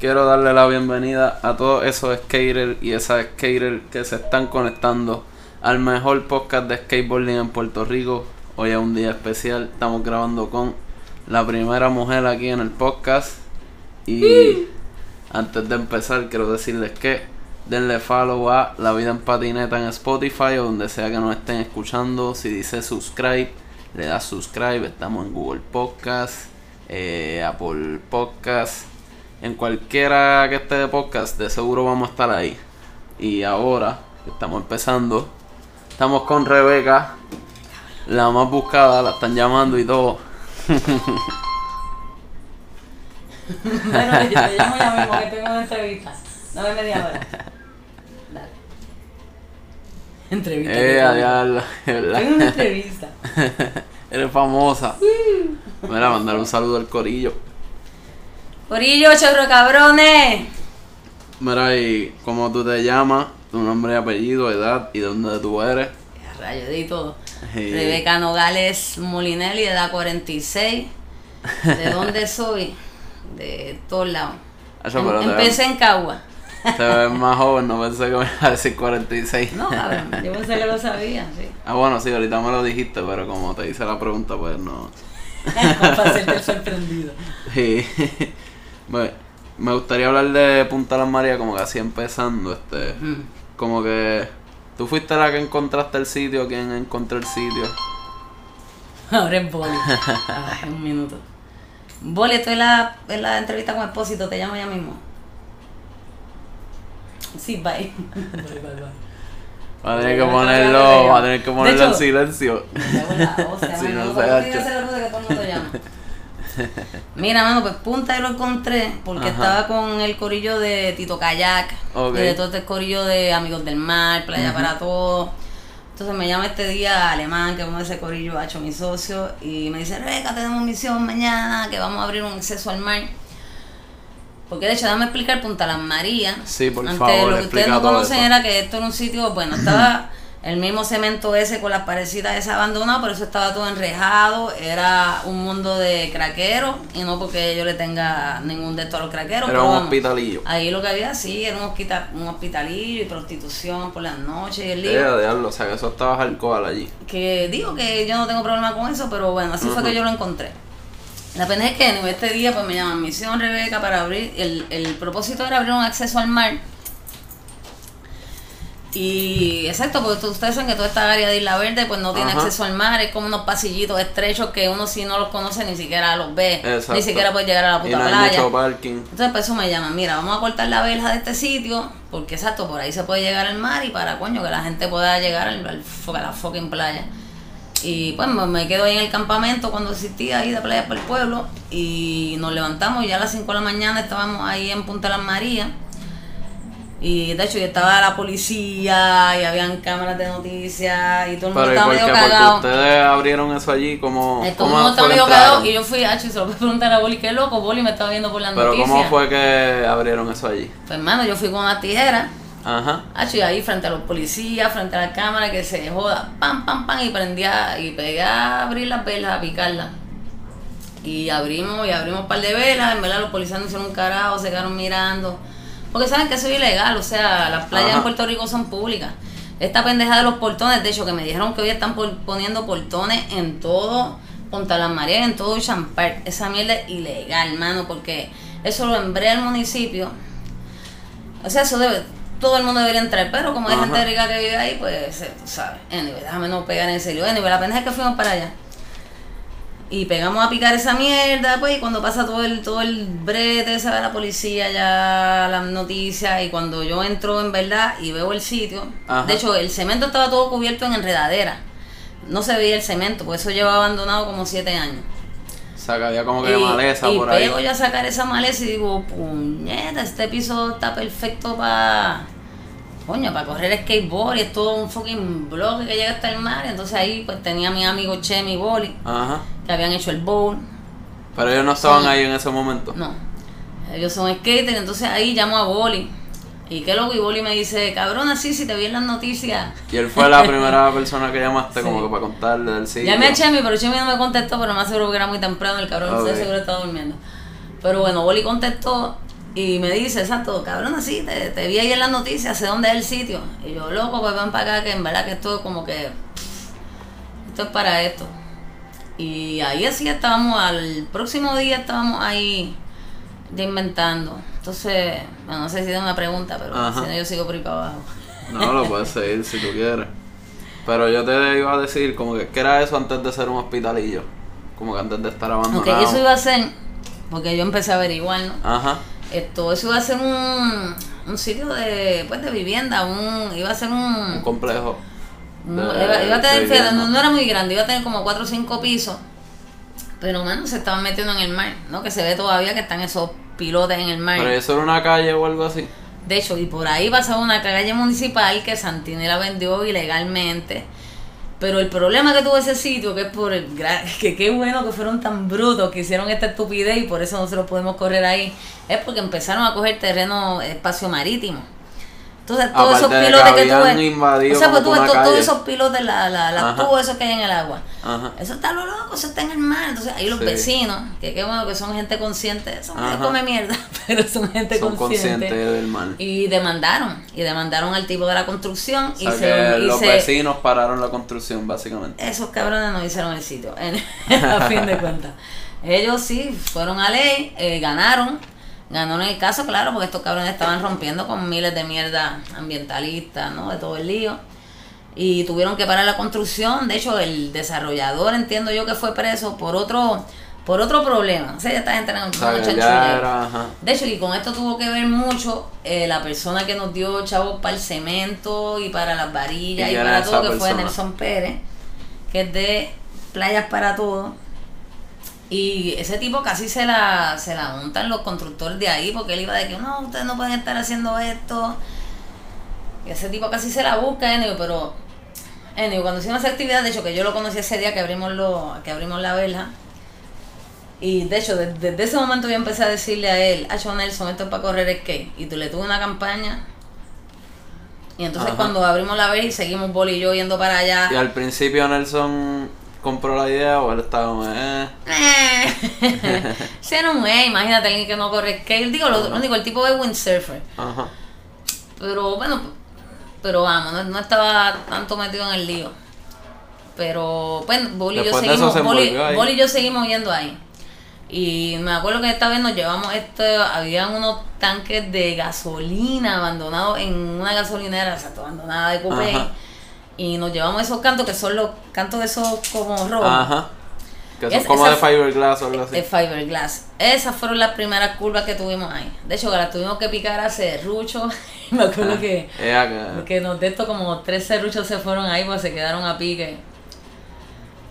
quiero darle la bienvenida a todos esos skaters y esas skaters que se están conectando al mejor podcast de skateboarding en Puerto Rico. Hoy es un día especial, estamos grabando con la primera mujer aquí en el podcast. Y antes de empezar, quiero decirles que denle follow a La Vida en Patineta en Spotify o donde sea que nos estén escuchando. Si dice subscribe, le das subscribe. Estamos en Google Podcast, eh, Apple Podcast, en cualquiera que esté de podcast, de seguro vamos a estar ahí. Y ahora estamos empezando, estamos con Rebeca, la más buscada, la están llamando y todo. bueno, yo te llamo ya mismo que tengo una entrevista. Dame media hora. Dale. Entrevista. Eh, qué a cómico. diablo, de verdad. Tengo una entrevista. Eres famosa. Mira, mandar un saludo al corillo. Corillo, chorro cabrones. Mira, y cómo tú te llamas, tu nombre y apellido, edad y de dónde tú eres. Rayo de todo. Sí. Rebeca Nogales Molinelli, edad 46. ¿De dónde soy? De todos lados. Eso, Em- pero Empecé en Cagua. Te ves más joven, no pensé que me ibas a decir 46. No, cabrón, yo pensé que lo sabía, sí. Ah, bueno, sí, ahorita me lo dijiste, pero como te hice la pregunta, pues no. Para hacerte sorprendido. Sí. Me, me gustaría hablar de Punta Las Marías como que así empezando, este. Mm. Como que tú fuiste la que encontraste el sitio, quien encontró el sitio. Ahora es Boli. Ay, un minuto. Boli, estoy en la, en la entrevista con Expósito, te llamo ya mismo. Sí, bye. Bye, bye, bye. Va a tener que ponerlo, va a tener que ponerlo en hecho- silencio. En Sí, mano, no ¿cómo se tú Mira, mano, pues punta yo lo encontré porque Ajá. estaba con el corillo de Tito Kayak y de todo este corillo de Amigos del Mar, Playa para Todos. Entonces me llama este día Alemán, que es uno de ese corillo ha hecho mi socio, y me dice, Rebeca, tenemos misión mañana, que vamos a abrir un acceso al mar. Porque de hecho, déjame explicar Punta Las Marías. Sí, por Antes, favor, lo que ustedes no conocen eso. era que esto era un sitio, bueno, estaba el mismo cemento ese con las parecidas ese abandonado, pero eso estaba todo enrejado, era un mundo de craqueros, y no porque yo le tenga ningún de estos a los craqueros, Era pero un vamos, hospitalillo. Ahí lo que había, sí, era un, un hospitalillo y prostitución por las noches y el lío. diablo, o sea que eso estaba alcohol allí. Que digo que yo no tengo problema con eso, pero bueno, así fue que yo lo encontré. La pena es que en este día pues me llaman Misión Rebeca para abrir, el, el propósito era abrir un acceso al mar. Y exacto, porque ustedes saben que toda esta área de Isla Verde pues no tiene Ajá. acceso al mar, es como unos pasillitos estrechos que uno si no los conoce ni siquiera los ve, Exacto. ni siquiera puede llegar a la Y puta no hay playa. mucho parking. Entonces, por eso me llaman, mira, vamos a cortar la verja de este sitio, porque exacto, por ahí se puede llegar al mar y para coño, que la gente pueda llegar al, a la fucking playa. Y pues me, quedo ahí en el campamento cuando existía ahí de playa para el pueblo y nos levantamos y ya a las 5 de la mañana estábamos ahí en Punta Las Marías. Y de hecho ya estaba la policía y habían cámaras de noticias y todo el mundo Pero ¿y estaba medio cagado. ustedes abrieron eso allí, como Todo el mundo estaba medio cagado y yo fui, ah, se lo voy a preguntar a Boli, qué loco, Boli me estaba viendo por las Pero. ¿cómo fue que abrieron eso allí? Pues hermano, yo fui con una tijera, Ajá. hacho, y ahí frente a los policías, frente a la cámara, que se joda, pam, pam, pam, y prendía, y pegué a abrir las velas, a picarlas. Y abrimos, y abrimos un par de velas, en verdad los policías no hicieron un carajo, se quedaron mirando. Porque saben que eso es ilegal, o sea, las playas Ajá. en Puerto Rico son públicas. Esta pendeja de los portones, de hecho, que me dijeron que hoy están por- poniendo portones en todo Punta Las Marías, en todo Ocean Park. Esa mierda es ilegal, mano, porque eso lo embrea el municipio. O sea, eso debe, todo el mundo debería entrar, pero como hay Ajá. gente rica que vive ahí, pues, tú sabes. Anyway, déjame no pegar en serio. Anyway, la pendeja es que fuimos para allá. Y pegamos a picar esa mierda, pues, y cuando pasa todo el, todo el brete, se ve la policía ya, las noticias, y cuando yo entro en verdad y veo el sitio, Ajá. de hecho, el cemento estaba todo cubierto en enredadera. No se veía el cemento, porque eso lleva abandonado como siete años. Había como que Y, maleza y por ahí. pego yo a sacar esa maleza y digo, puñeta, este piso está perfecto para. Coño, para correr skateboard y es todo un fucking bloque que llega hasta el mar. Entonces ahí pues tenía a mi amigo Chemi Boli, Ajá. que habían hecho el bowl. Pero ellos no estaban Sí. ahí en ese momento. No, ellos son skaters, entonces ahí llamo a Boli. Y qué loco, y Boli me dice, cabrón, así si te vi en las noticias. Y él fue la primera persona que llamaste Sí. como que para contarle del sitio. Llamé a Chemi, pero Chemi no me contestó, pero más seguro que era muy temprano, el cabrón Ok. de seguro estaba durmiendo. Pero bueno, Boli contestó Y me dice, exacto, cabrón, así, te, te vi ahí en las noticias, sé dónde es el sitio. Y yo, loco, pues ven para acá, que en verdad que esto es como que. Esto es para esto. Y ahí así estábamos, al próximo día estábamos ahí ya inventando. Entonces, bueno, no sé si es una pregunta, pero Ajá. si no yo sigo por ahí para abajo. No, lo puedes seguir si tú quieres. Pero yo te iba a decir, como que, ¿qué era eso antes de ser un hospitalillo? Como que antes de estar abandonado. Ok, eso iba a ser, porque yo empecé a averiguar, ¿no? Ajá. Esto, eso iba a ser un, un sitio de, pues, de vivienda, un, iba a ser Un un, complejo. un- de- iba, iba a tener, no, no era muy grande, iba a tener como 4 o 5 pisos, pero mano, se estaban metiendo en el mar, ¿no? Que se ve todavía que están esos pilotes en el mar. Pero eso era una calle o algo así. De hecho, y por ahí pasaba una calle municipal que Santini la vendió ilegalmente. Pero el problema que tuvo ese sitio, que es por el que qué bueno que fueron tan brutos que hicieron esta estupidez y por eso nosotros podemos correr ahí, es porque empezaron a coger terreno, espacio marítimo. Entonces, todos esos Aparte de que pilotes que, tú ves, o sea, pues tú ves todos esos pilotes, la, la, la Ajá. tubos esos que hay en el agua. Ajá. Eso está lo loco, eso está en el mar. Entonces, ahí los Sí. vecinos, que qué bueno que son gente consciente, son gente come mierda, pero son gente Son consciente. conscientes del mal. Y demandaron, y demandaron al tipo de la construcción O y se, y los se- vecinos pararon la construcción, básicamente. esos cabrones no hicieron el sitio, a fin de cuentas. Ellos sí fueron a ley, eh, ganaron, ganaron el caso, claro, porque estos cabrones estaban rompiendo con miles de mierda ambientalistas, ¿no? De todo el lío. Y tuvieron que parar la construcción. De hecho, el desarrollador, entiendo yo que fue preso por otro por otro problema. O sea, esta gente. De hecho, y con esto tuvo que ver mucho eh, la persona que nos dio chavos para el cemento y para las varillas ¿Y para todo, que fue? Nelson Pérez, que es de Playas para Todo. Y ese tipo casi se la, se la montan los constructores de ahí, porque él iba de que no, ustedes no pueden estar haciendo esto. Y ese tipo casi se la busca, Enio, pero Enio, cuando hicimos esa actividad, de hecho que yo lo conocí ese día que abrimos lo, que abrimos la verja, y de hecho, de- desde ese momento yo empecé a decirle a él, Acho Nelson, esto es para correr skate. Y tú le tuve una campaña. Y entonces Ajá. cuando abrimos la verja y seguimos Boli y yo yendo para allá. Y al principio Nelson compró la idea o él estaba como, eh. Eh. Sí, era un güey, imagínate alguien que no corre skate. Digo, lo, único, el tipo es windsurfer. Ajá. Pero bueno, pero vamos, no, no estaba tanto metido en el lío. Pero bueno, Boli y yo seguimos, se Boli. Boli y yo seguimos yendo ahí. Y me acuerdo que esta vez nos llevamos esto, habían unos tanques de gasolina abandonados en una gasolinera, exacto, abandonada de Copey. Y nos llevamos esos cantos que son los cantos esos como rojos. Ajá. Que son Es- como de fiberglass o algo así. de fiberglass. Esas fueron las primeras curvas que tuvimos ahí. De hecho, que las tuvimos que picar a serrucho. me acuerdo Ah, que, que- nos de esto como tres serruchos se fueron ahí pues se quedaron a pique.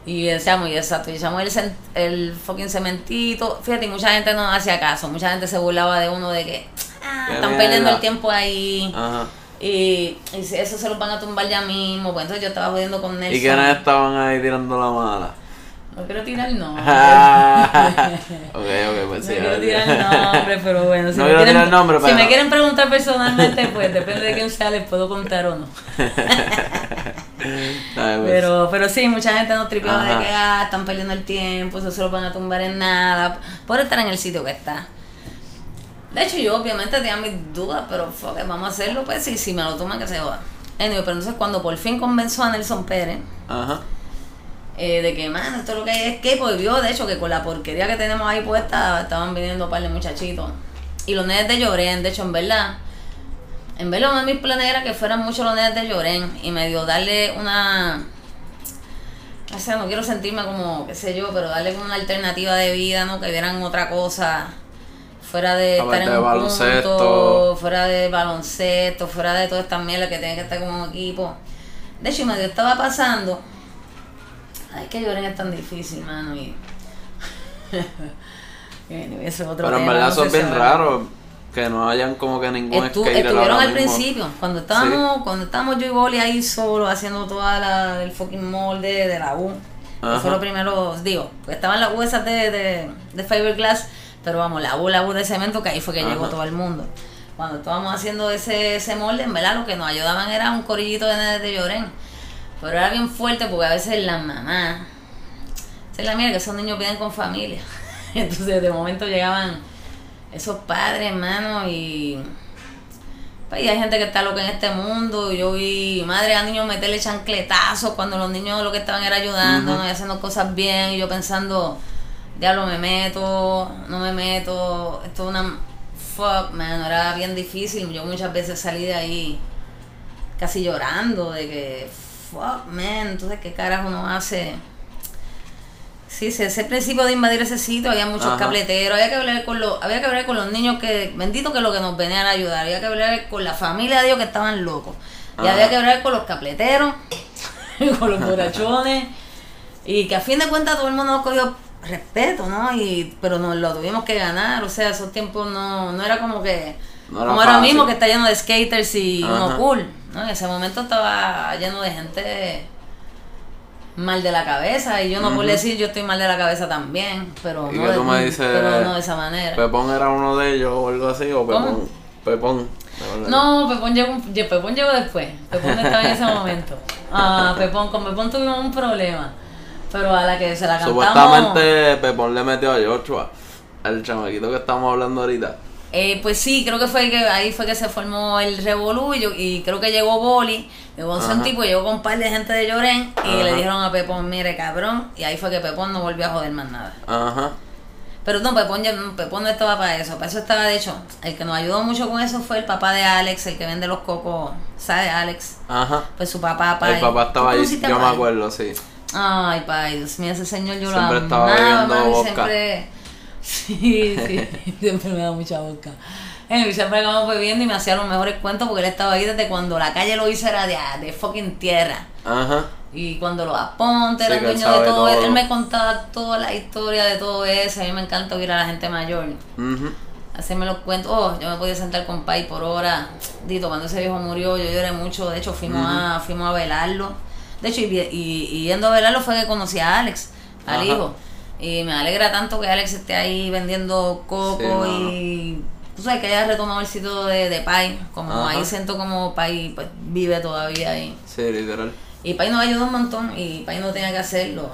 Y decíamos, y exacto, y echamos el, el fucking cementito. Fíjate, mucha gente no hacía caso. Mucha gente se burlaba de uno de que ah, están perdiendo el tiempo ahí. Ajá. Y, y si eso se los van a tumbar ya mismo. Pues entonces yo estaba jodiendo con Nelson. ¿Y quiénes estaban ahí tirando la mala? No quiero tirar no. ok, ok, pues sí. no quiero tirar nombre, pero bueno. Si No me quiero quieren, tirar Si preguntar personalmente, pues depende de quién sea, les puedo contar o no. Pues. Pero, pero sí, mucha gente nos Ajá. de que ah, están perdiendo el tiempo, eso se lo van a tumbar en nada, por estar en el sitio que está. De hecho, yo obviamente tenía mis dudas, pero fuck, vamos a hacerlo, pues sí, si me lo toman que se joda. Anyway, pero entonces cuando por fin convenció a Nelson Pérez Ajá. eh, de que, man, esto es lo que hay es que, pues vio, de hecho, que con la porquería que tenemos ahí puesta, estaban viniendo un par de muchachitos. Y los nenes de Llorén, de hecho, en verdad, en verdad uno de mis planes era que fueran muchos los nenes de Llorén y medio darle una... O sea, no quiero sentirme como, qué sé yo, pero darle como una alternativa de vida, ¿no? Que vieran otra cosa fuera de estar en de un baloncesto. punto, fuera de baloncesto, fuera de toda esta mierda que tienen que estar como equipo. De hecho, y medio estaba pasando. Ay, que lloren es tan difícil, mano. Y... Anyway, ese es otro Pero en tema, verdad no eso si bien ahora- raro que no hayan como que ningún Estu- skater estuvieron al mismo. principio, cuando estábamos, cuando estábamos yo y Boli ahí solo haciendo toda la, el fucking molde de la U. Ajá. fue lo primero, digo, pues estaban las U esas de, de, de fiberglass, pero vamos, la U, la U de cemento, que ahí fue que Ajá. llegó todo el mundo. Cuando estábamos haciendo ese, ese molde, en verdad lo que nos ayudaban era un corillito de nenes de llorén. Pero era bien fuerte porque a veces las mamás, esa es la mierda, que esos niños vienen con familia. Entonces de momento llegaban esos padres, hermano, y... Pues, y hay gente que está loca en este mundo. Yo vi madre a niños meterle chancletazos cuando los niños lo que estaban era ayudando y haciendo cosas bien. Y yo pensando, diablo, me meto, no me meto. Esto es una. Fuck, man, era bien difícil. Yo muchas veces salí de ahí casi llorando de que, fuck, man, entonces, ¿qué carajo uno hace? Sí, ese principio de invadir ese sitio, había muchos cableteros, había que hablar con los, había que hablar con los niños que, bendito que lo que nos venían a ayudar, había que hablar con la familia de Dios que estaban locos, y había que hablar con los cableteros, con los borrachones, y que a fin de cuentas todo el mundo nos cogió respeto, ¿no? Y, pero nos lo tuvimos que ganar, o sea, esos tiempos no, no era como que, como ahora mismo que está lleno de skaters y uno cool, ¿no? En ese momento estaba lleno de gente mal de la cabeza y yo no puedo decir yo estoy mal de la cabeza también, pero, no, de, pero no de esa manera. Pepón era uno de ellos o algo así, o Pepón. Pepón. No, Pepón llegó, Pepón llegó después. Pepón estaba en ese momento. Ah, Pepón, con Pepón tuvimos un problema. Pero a la que se la cantamos... Supuestamente Pepón le metió a Joshua, al chamaquito que estamos hablando ahorita. Eh, pues sí, creo que fue que ahí fue que se formó el revolú y, creo que llegó Boli, llegó un tipo, llegó con un par de gente de Llorén y le dijeron a Pepón, mire cabrón, y ahí fue que Pepón no volvió a joder más nada. Ajá. Pero no, Pepón, Pepón no estaba para eso, para eso estaba de hecho, el que nos ayudó mucho con eso fue el papá de Alex, el que vende los cocos, ¿sabes Alex? Ajá. Pues su papá, pa, El papá estaba ahí, yo me acuerdo, sí. Ay, pai, Dios mío, ese señor yo siempre lo amaba. Estaba bebiendo siempre Sí, sí, siempre me da mucha boca. Siempre acabamos bebiendo y me hacía los mejores cuentos porque él estaba ahí desde cuando la calle lo hizo era de, de fucking tierra. Ajá. Y cuando los apontes era dueño de todo, él, me contaba toda la historia de todo eso. A mí me encanta oír a la gente mayor. Hacerme los cuentos. Oh, yo me podía sentar con Pai por hora. Dito, cuando ese viejo murió, yo lloré mucho. De hecho, fuimos, a, fuimos a velarlo. De hecho, y, y, yendo a velarlo fue que conocí a Alex, al hijo. Y me alegra tanto que Alex esté ahí vendiendo coco y tú sabes que haya retomado el sitio de, de Pai. Como ahí siento como Pai pues, vive todavía ahí. Sí, literal. Y Pai nos ayudó un montón y Pai no tenía que hacerlo.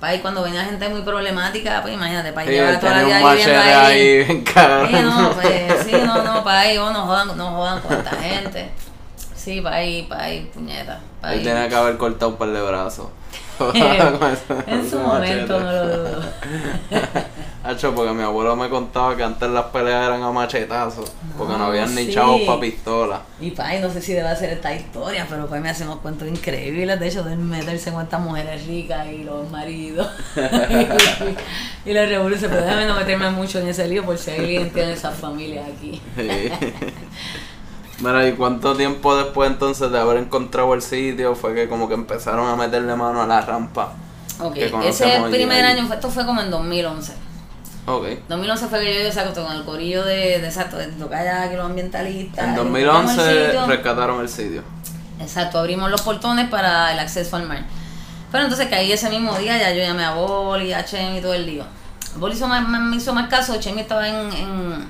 Pai cuando venía gente muy problemática, pues imagínate, Pai lleva toda la vida viviendo ahí. ahí sí, no, pues, sí, no, no, Pai, oh, no jodan, no jodan con esta gente. Sí, Pai, Pai, puñeta. Pai. Él tenía que haber cortado un par de brazos. en su momento no lo dudo. Hacho, porque mi abuelo me contaba que antes las peleas eran a machetazos, porque no, habían ni chavos para pistola. Y pai, no sé si debe hacer esta historia, pero pues me hacemos cuentos increíbles, de hecho, de meterse con estas mujeres ricas y los maridos. y, la revolución, pero déjame no meterme mucho en ese lío por si alguien tiene esas familias aquí. Mira, ¿y cuánto tiempo después entonces de haber encontrado el sitio fue que como que empezaron a meterle mano a la rampa? Ok, ese primer año, esto fue como en 2011. Ok. 2011 fue que yo, exacto, con el corillo de, de exacto, de que los ambientalistas. En 2011 rescataron el sitio. Exacto, abrimos los portones para el acceso al mar. Pero entonces que ahí ese mismo día ya yo llamé a Boli, a Chemi y todo el lío. Boli hizo más, me hizo más caso, Chemi estaba en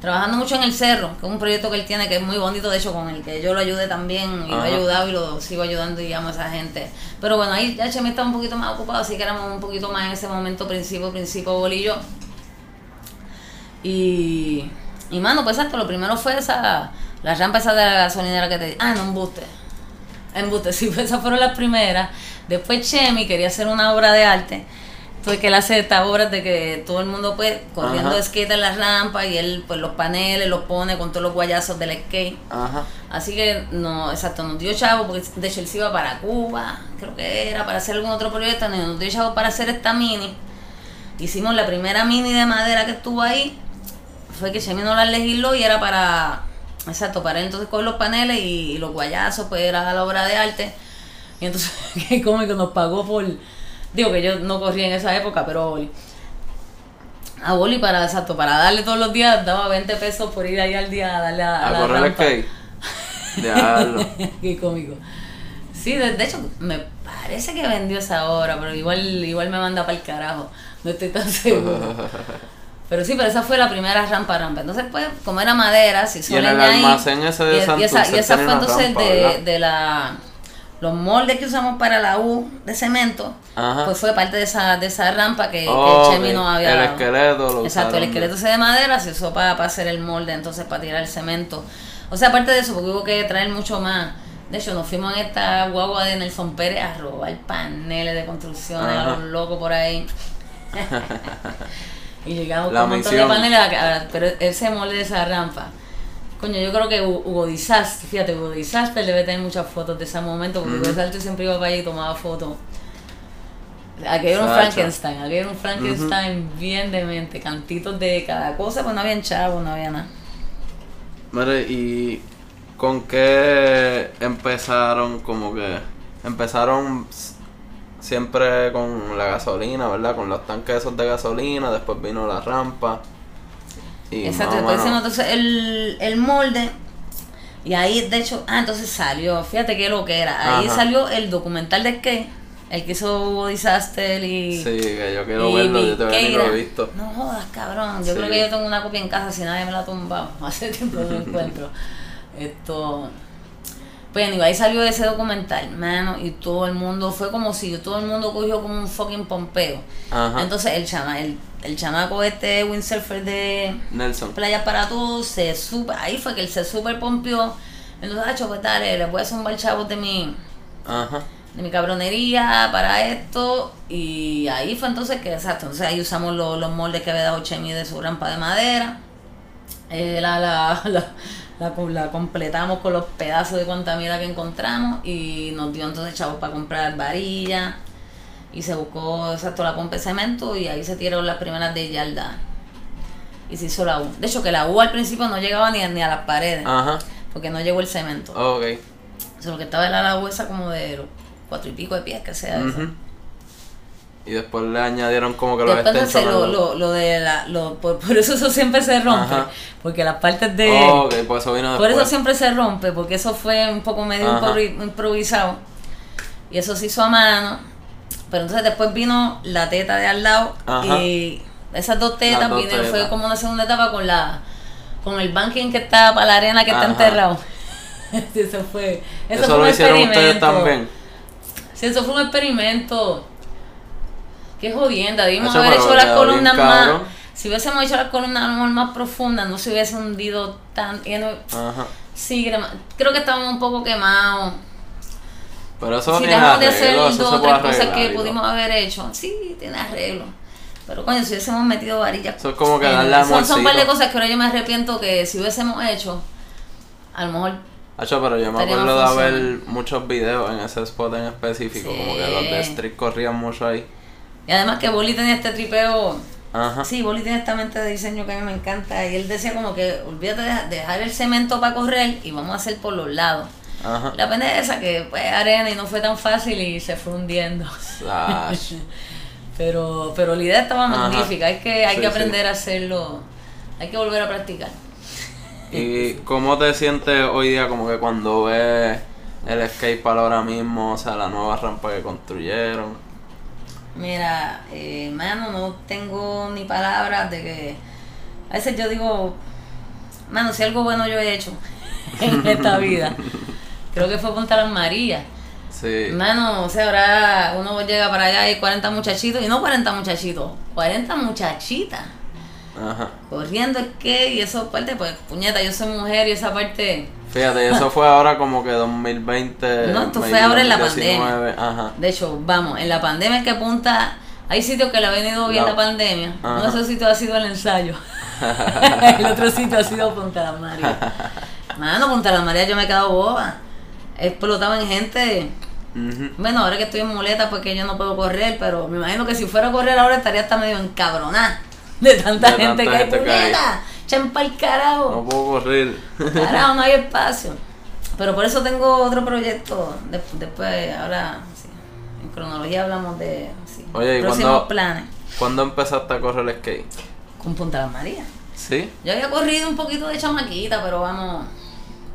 trabajando mucho en el cerro, que es un proyecto que él tiene que es muy bonito, de hecho, con el que yo lo ayudé también y lo he ayudado y lo sigo ayudando, digamos, a esa gente. Pero bueno, ahí ya Chemi estaba un poquito más ocupado, así que éramos un poquito más en ese momento, principio, principio, bolillo. Y, y mano, pues exacto, lo primero fue esa, la rampa esa de la gasolinera que te Ah, no, embuste. Embuste, sí, pues esas fueron las primeras. Después Chemi quería hacer una obra de arte fue que él hace estas obras de que todo el mundo pues corriendo de skate en las rampas y él pues los paneles los pone con todos los guayazos del skate. Ajá. Así que no, exacto, nos dio chavo porque de hecho él se iba para Cuba, creo que era para hacer algún otro proyecto, nos dio chavo para hacer esta mini. Hicimos la primera mini de madera que estuvo ahí, fue que Chemi no la legisló y era para, exacto, para él entonces con los paneles y, los guayazos pues era la obra de arte. Y entonces, qué cómico, nos pagó por Digo que yo no corría en esa época, pero Boli. A Boli para, exacto, para darle todos los días, daba 20 pesos por ir ahí al día a darle a, a, la correr rampa. Qué cómico. Sí, de, hecho, me parece que vendió esa obra, pero igual, igual me manda para el carajo. No estoy tan seguro. Pero sí, pero esa fue la primera rampa rampa. Entonces, pues, como era madera, si Y en el almacén ese de y, esa, y esa fue entonces de, de, la los moldes que usamos para la U de cemento, Ajá. pues fue parte de esa, de esa rampa que, que el Chemi ok. no había El dado. esqueleto lo Exacto, el esqueleto ese de madera se usó para, hacer el molde, entonces para tirar el cemento. O sea, aparte de eso, porque hubo que traer mucho más. De hecho, nos fuimos en esta guagua de Nelson Pérez a robar paneles de construcción a Ajá. los locos por ahí. y llegamos La con un montón de paneles, a- a- pero ese molde de esa rampa. Coño, yo creo que Hu- Hugo Disaster, fíjate, Hugo Disaster debe tener muchas fotos de ese momento, porque Hugo siempre iba para allá y tomaba fotos. Aquello era un. Frankenstein, aquello era un Frankenstein bien demente, cantitos de cada cosa, pues no habían chavos, no había nada. Mire, ¿y con qué empezaron? Como que empezaron siempre con la gasolina, ¿verdad? Con los tanques esos de gasolina, después vino la rampa. Y Exacto, más o después entonces el, el molde. Y ahí, de hecho, ah, entonces salió, fíjate qué lo que era. Ahí Ajá. salió el documental de skate, el que hizo Hugo Disaster y. Sí, que yo quiero verlo, yo todavía ni lo he visto. No jodas, cabrón. Yo Sí. creo que yo tengo una copia en casa si nadie me la ha tumbado. Hace tiempo no lo encuentro. Esto. Pues anyway, ahí salió ese documental, mano, y todo el mundo fue como si todo el mundo cogió como un fucking pompeo. Ajá. Entonces el chama, el, el chamaco este windsurfer de Nelson. Playa para Todos se super, ahí fue que él se super pompió. Entonces, ah, pues dale, le voy a zumbar chavos de mi, Ajá. de mi cabronería para esto. Y ahí fue entonces que, exacto, entonces ahí usamos los, los moldes que había dado Chemi de su rampa de madera. Eh, la, la, la, la, la completamos con los pedazos de cuanta mierda que encontramos y nos dio entonces chavos para comprar varillas y se buscó exacto la pompa de cemento y ahí se tiraron las primeras de yarda y se hizo la U. De hecho que la U al principio no llegaba ni a, ni a las paredes Ajá. porque no llegó el cemento. Ok. O sea, lo que estaba la U esa como de los cuatro y pico de pies que sea. Ujú. Y después le añadieron como que los Después lo, lo, lo de la, lo, por, por eso eso siempre se rompe, Ajá. porque las partes de... Oh, pues eso vino Por eso siempre se rompe, porque eso fue un poco medio Ajá. improvisado. Y eso se hizo a mano. Pero entonces después vino la teta de al lado. Ajá. Y esas dos tetas vinieron, fue como una segunda etapa con la con el banking que está para la arena que está enterrado. eso fue. Eso, Eso, fue lo un hicieron ustedes experimento. también. Sí, eso fue un experimento. Qué jodienda, debimos haber hecho las columnas más. Si hubiésemos hecho las columnas más profundas, no se hubiese hundido tan. no- Ajá. Sí, creo que estábamos un poco quemados. Pero eso si dejamos de hacer dos o tres cosas que pudimos haber hecho, sí, tiene arreglo. Pero coño, si hubiésemos metido varillas. Eso es como que eh, darle son, son un par de cosas que ahora yo me arrepiento que si hubiésemos hecho, a lo mejor. Hacho, pero yo me acuerdo de funcional. muchos videos en ese spot en específico, como que los de Sí. Street corrían mucho ahí. Y además que Boli tenía este tripeo. Ajá. Sí, Boli tiene esta mente de diseño que a mí me encanta. Y él decía como que olvídate de dejar el cemento para correr y vamos a hacer por los lados. Ajá. La pena es esa que pues arena y no fue tan fácil y se fue hundiendo. Pero, pero la idea estaba Ajá. magnífica, hay que, hay Sí, que sí. aprender a hacerlo, hay que volver a practicar. ¿Y cómo te sientes hoy día como que cuando ves el skate para ahora mismo, o sea, la nueva rampa que construyeron? Mira, eh, mano, no tengo ni palabras de que a veces yo digo, mano, si algo bueno yo he hecho en esta vida, creo que fue Punta Las Marías. Sí. Mano, o sea, ahora uno llega para allá y hay 40 muchachitos, y no 40 muchachitos, 40 muchachitas. Ajá. Corriendo es que, y eso parte, pues, puñeta, yo soy mujer y esa parte, Fíjate, eso fue ahora como que 2020. No, esto fue ahora en la 2019, Ajá. de hecho, vamos, en la pandemia es que punta, hay sitios que le ha venido bien La- la pandemia, uno de Ajá. esos sitios ha sido el ensayo, el otro sitio ha sido Punta Las Marías. Mano, Punta Las Marías yo me he quedado boba, he explotado en gente, bueno, ahora que estoy en muleta porque yo no puedo correr, pero me imagino que si fuera a correr ahora estaría hasta medio encabronada de tanta De gente tanta que hay, gente que hay. Echen pa'l carajo. No puedo correr. Carajo, no hay espacio. Pero por eso tengo otro proyecto. de- después, ahora, sí, en cronología hablamos de sí, Oye, ¿y próximos planes ¿Cuándo empezaste a correr skate? con Punta Las Marías. ¿Sí? Yo había corrido un poquito de chamaquita, pero vamos,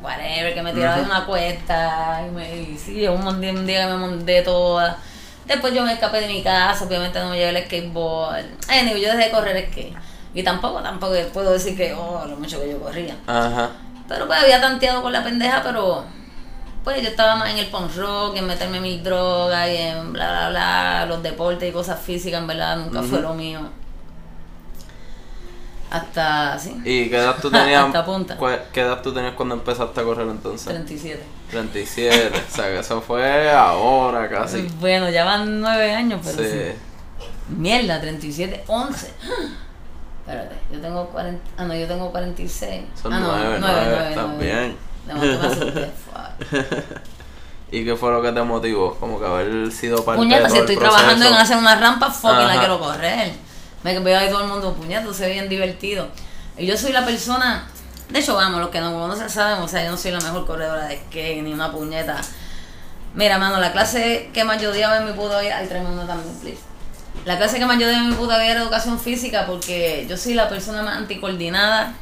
whatever, que me tiraba de una cuesta. Y, me, y sí, un, día que me monté toda. Después yo me escapé de mi casa, obviamente no me llevé el skateboard. Anyway, yo dejé de correr skate. Y tampoco, tampoco puedo decir que, oh, lo mucho que yo corría. Ajá. Pero pues había tanteado con la pendeja, pero pues yo estaba más en el punk rock, en meterme en mil drogas y en bla, bla, bla, los deportes y cosas físicas, en verdad, nunca fue lo mío. Hasta, sí. ¿Y qué edad tú tenías? Hasta punta. cu- ¿Qué edad tú tenías cuando empezaste a correr entonces? 37. 37. o sea, que eso fue ahora casi. Bueno, ya van nueve años, pero sí. Sí. Mierda, 37, 11. Espérate, yo tengo 40. Ah, no, yo tengo 46. Son ah, no, nueve, nueve, nueve, nueve, estás nueve. bien. De fuck. ¿Y qué fue lo que te motivó? Como que haber sido parte de Puñeta, todo si el estoy proceso. trabajando en hacer una rampa, fucking la quiero correr. Me veo ahí todo el mundo, puñeta, se ve bien divertido. Y yo soy la persona, de hecho, vamos, los que no conocen saben, o sea, yo no soy la mejor corredora de skate ni una puñeta. Mira, mano, la clase que más yo odiaba en mi puta vida, ay, tráeme una también, please. La clase que más yo en mi puta vida era educación física porque yo soy la persona más anticoordinada.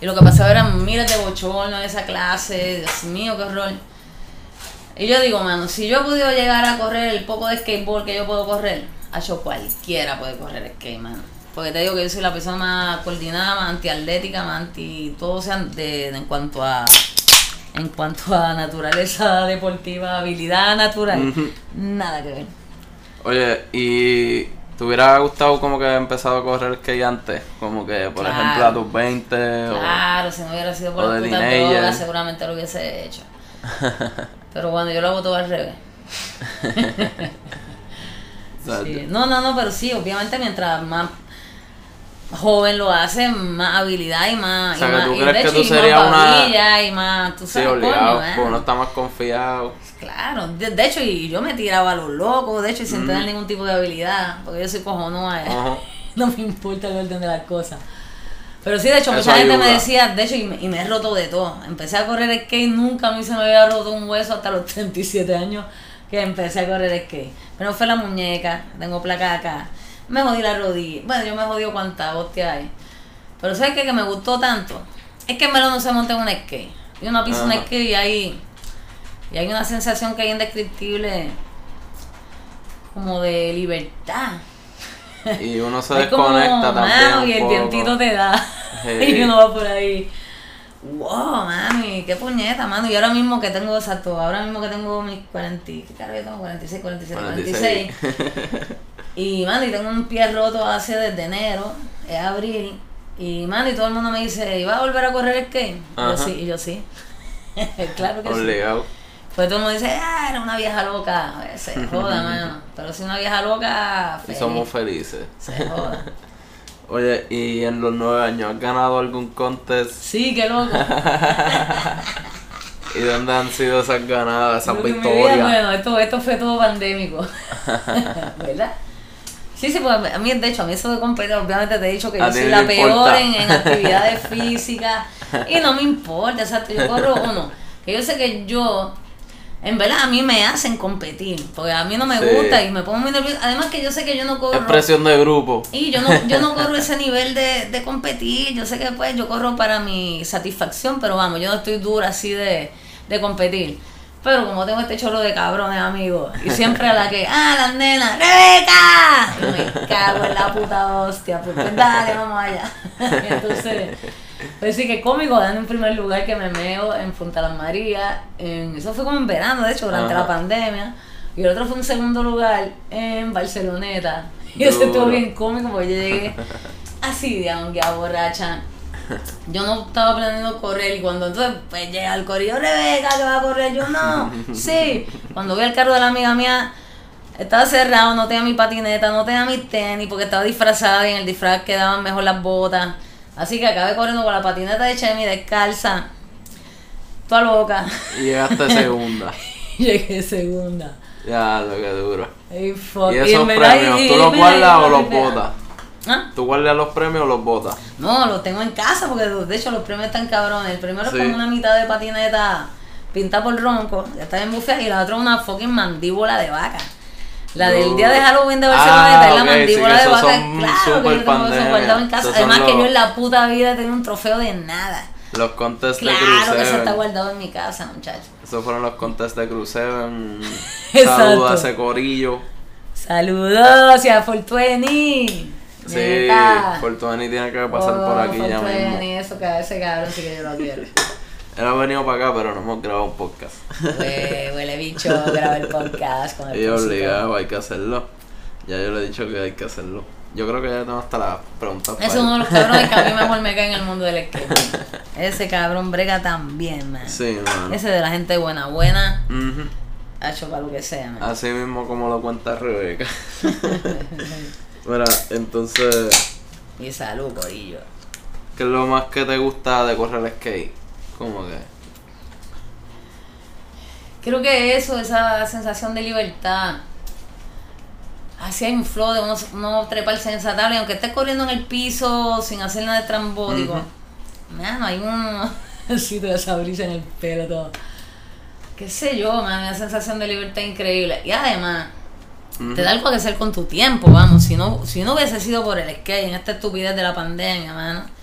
Y lo que pasaba eran miles de bochornos en esa clase, Dios mío, qué horror. Y yo digo, mano, si yo he podido llegar a correr el poco de skateboard que yo puedo correr, hecho cualquiera puede correr skate, mano. Porque te digo que yo soy la persona más coordinada, más antiatlética, más anti. todo sea de, en cuanto a. En cuanto a naturaleza deportiva, habilidad natural, nada que ver. Oye, ¿y te hubiera gustado como que empezado a correr skate antes? Como que, por Claro. ejemplo, a tus 20 o... Claro, si no hubiera sido por teenager. drogas, seguramente lo hubiese hecho. Pero bueno, yo lo hago todo al revés. Sí. No, no, no, pero sí, obviamente mientras más joven lo hace, más habilidad y más. O sea, y que más tú crees que tú serías una- y más. Tú Sí, sabes, obligado, coño, ¿eh? porque uno está más confiado. Claro, de, de hecho, y yo me tiraba a los locos, de hecho, y sin tener ningún tipo de habilidad, porque yo soy cojonúa, ¿eh? Ajá. no me importa el orden de las cosas. Pero sí, de hecho, Eso mucha gente me decía, de hecho, y me, y me he roto de todo. Empecé a correr skate, nunca a mí se me había roto un hueso hasta los 37 años que empecé a correr skate. Pero fue la muñeca, tengo placa acá. Me jodí la rodilla. Bueno, yo me jodí cuánta hostia hay. Pero ¿sabes qué? Que me gustó tanto. Es que en no se monta en un skate. Y uno pisa un skate y hay, y hay una sensación que hay indescriptible como de libertad. Y uno se como, desconecta también y el poco. vientito te da. Y uno va por ahí. Wow, mami, qué puñeta, mano. Y ahora mismo que tengo, exacto, ahora mismo que tengo mis 40, ¿qué carajo yo tengo? 46, 47, 46. 46. Y, mano, y tengo un pie roto hace desde enero, es abril. Y, mano, y todo el mundo me dice, ¿y vas a volver a correr skate? Y yo sí, y yo sí. claro que sí. Pues todo el mundo dice, ah, era una vieja loca. Se joda, mano. Pero si una vieja loca, Y feliz. somos felices. Se joda. Oye, ¿y en los nueve años has ganado algún contest? Sí, qué loco. ¿Y dónde han sido esas ganadas, esas victorias? bueno, esto, esto fue todo pandémico. ¿Verdad? Sí, sí, pues a mí, de hecho, a mí eso de competir, obviamente te he dicho que A yo soy la peor en, en actividades físicas y no me importa, exacto, yo corro uno, que yo sé que yo, en verdad a mí me hacen competir, porque a mí no me Sí. gusta y me pongo muy nerviosa, además que yo sé que yo no corro... Es presión de grupo. Y yo no, yo no corro ese nivel de, de competir. Yo sé que pues yo corro para mi satisfacción, pero vamos, yo no estoy dura así de, de competir. Pero como tengo este chorro de cabrones, amigos, y siempre a la que, ah, las nenas, ¡Rebeca! Yo me cago en la puta hostia, pues, pues dale, vamos allá. Y entonces, pues sí que cómico, dan en primer lugar que me meo en Punta Las Marías, en- eso fue como en verano, de hecho, durante Ajá. la pandemia. Y el otro fue en segundo lugar en Barceloneta. Y ese estuvo bien cómico porque yo llegué así de aunque borracha. Yo no estaba planeando correr y cuando entonces pues llega el corillo, Rebeca, que va a correr, yo no, sí. Cuando vi el carro de la amiga mía, estaba cerrado, no tenía mi patineta, no tenía mi tenis porque estaba disfrazada y en el disfraz quedaban mejor las botas. Así que acabé corriendo con la patineta de Chemi descalza, toda loca. Y llegaste segunda. Llegué segunda. Ya, lo que duro. Fuck. ¿Y esos premios, y- tú los guardas o los botas? ¿Ah? ¿Tú guardas los premios o los botas? No, los tengo en casa porque de hecho los premios están cabrones. El primero Sí. es como una mitad de patineta pintada por ronco, que está en buffet, y la otra una fucking mandíbula de vaca. La del día de Halloween de Ah, Barcelona es la ok, mandíbula sí, de vaca. Claro que yo tengo eso guardado en casa. Además que yo en la puta vida tenía un trofeo de nada. Los contests de Claro Cruise que eso está guardado en mi casa, muchachos. Esos fueron los contests de. Exacto. Saludos a ese corillo. Saludos y a Fortuny. Sí. Fortuny tiene que pasar Oh, por aquí ya Fortuny, mismo. eso que ese cabrón sí que yo lo quiero. Él ha venido para acá, pero no hemos grabado un podcast. Hue- Huele bicho, graba el podcast con el Y obligado, hay que hacerlo. Ya yo le he dicho que hay que hacerlo. Yo creo que ya tengo hasta las preguntas es uno de los cabrones que a mí mejor me cae en el mundo del skate. Ese cabrón brega también, man. Sí, mano. Ese de la gente buena, buena, ha hecho para lo que sea, man. Así mismo como lo cuenta Rebeca. Mira, entonces, Y salud, corillo. ¿qué es lo más que te gusta de correr skate? ¿Cómo que? Creo que eso, esa sensación de libertad. Así hay un flow de uno, uno treparse en esa tabla y aunque estés corriendo en el piso sin hacer nada de trambótico, mano, hay un así de esa brisa en el pelo todo. Qué sé yo, man, una sensación de libertad increíble. Y además, te da algo que hacer con tu tiempo, vamos. Si no, si no hubiese sido por el skate en esta estupidez de la pandemia, mano.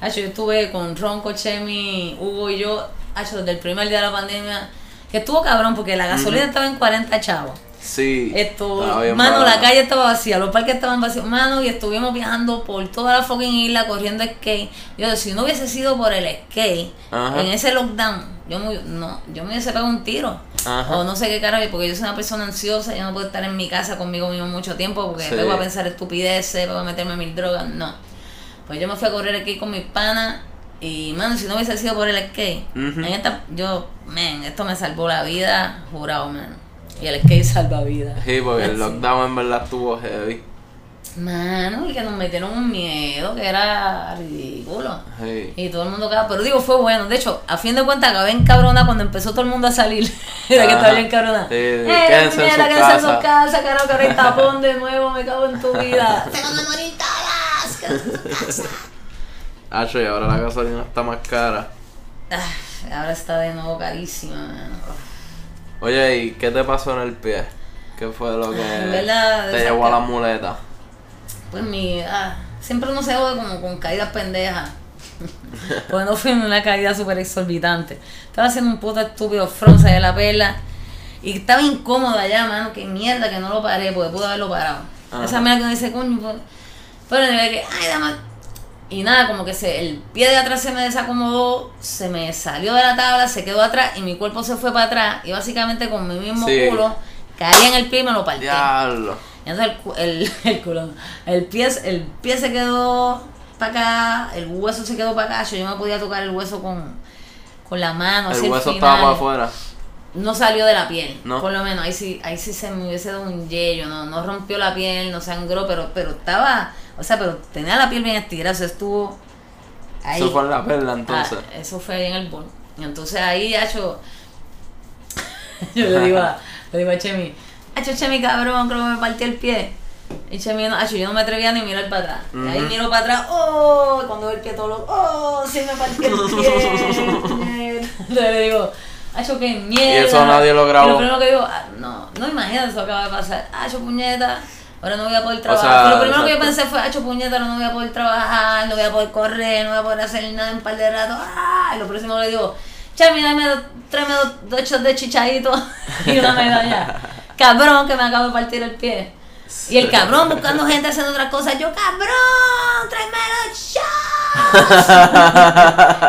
Hacho, yo estuve con Ronco, Chemi, Hugo y yo, hacho, desde el primer día de la pandemia, que estuvo cabrón porque la gasolina estaba en 40 chavos. Sí. Esto, mano, la calle estaba vacía, los parques estaban vacíos, mano, y estuvimos viajando por toda la fucking isla corriendo skate. Yo, si no hubiese sido por el skate, Ajá. en ese lockdown, yo me, no, yo me hubiese pegado un tiro. Ajá. O no sé qué carajo, porque yo soy una persona ansiosa, yo no puedo estar en mi casa conmigo mismo mucho tiempo porque Sí. pego a pensar estupideces, pego a meterme mil drogas, no. Pues yo me fui a correr skate con mis panas y, mano, si no hubiese sido por el skate, en esta, yo, man, esto me salvó la vida, jurado, man. Y el skate salva vida. Sí, porque el lockdown en verdad estuvo heavy. Mano, y que nos metieron un miedo que era ridículo. Sí. Y todo el mundo acaba, pero digo, fue bueno. De hecho, a fin de cuentas acabé en cabrona cuando empezó todo el mundo a salir. Era que estaba bien cabrona. Sí, sí, eh, quédense en puñeta, su quédense en su casa. casa, carajo, que ahora tapón de nuevo, me cago en tu vida. Te a morir en. Hacho, y ahora la gasolina está más cara. Ah, ahora está de nuevo carísima. Oye, ¿y qué te pasó en el pie? ¿Qué fue lo que En verdad, te llevó a la muleta? Pues mi. Ah, siempre uno se jode como con caídas pendejas. pues no fue una caída súper exorbitante. Estaba haciendo un puto estúpido fronza de la perla. Y estaba incómoda ya, mano. Que mierda que no lo paré, porque pude haberlo parado. Ajá. Esa mierda que uno dice, coño. Pero en el que, ay, dame. Y nada, como que se, el pie de atrás se me desacomodó, se me salió de la tabla, se quedó atrás y mi cuerpo se fue para atrás. Y básicamente con mi mismo Sí. culo caí en el pie y me lo partí. Diablo. Y Entonces el, el, el culo, el pie, el pie se quedó para acá, el hueso se quedó para acá, yo no me podía tocar el hueso con, con la mano, así El el hueso estaba para afuera. No salió de la piel, ¿No? por lo menos, ahí sí, ahí sí se me hubiese dado un yello, no, no rompió la piel, no sangró, pero, pero estaba, o sea, pero tenía la piel bien estirada, o sea, estuvo ahí. Eso fue en la perla entonces. Ah, eso fue ahí en el bol. Entonces ahí, hecho, yo le digo a, le digo a Chemi, hecho Chemi cabrón, creo que me partí el pie. Y Chemi, no, acho, yo no me atrevía ni mirar para atrás. Y ahí Ujú. miro para atrás, oh, cuando veo el pie todo lo, oh, sí me partí el pie. Entonces le digo, Hacho, qué mierda. Y eso nadie lo grabó. Y lo primero que digo, ah, no, no imagínate, eso acaba de pasar. Hacho, puñeta, ahora no voy a poder trabajar. sea, lo primero que yo pensé fue, hacho, puñeta, ahora no voy a poder trabajar, no voy a poder correr, no voy a poder hacer nada en un par de rato. Ah, y lo próximo que le digo, Chami, dame, tráeme dos, shots de chichadito y una medalla. Cabrón, que me acabo de partir el pie. Y el cabrón buscando gente haciendo otras cosas. Yo, cabrón, tráeme los shots.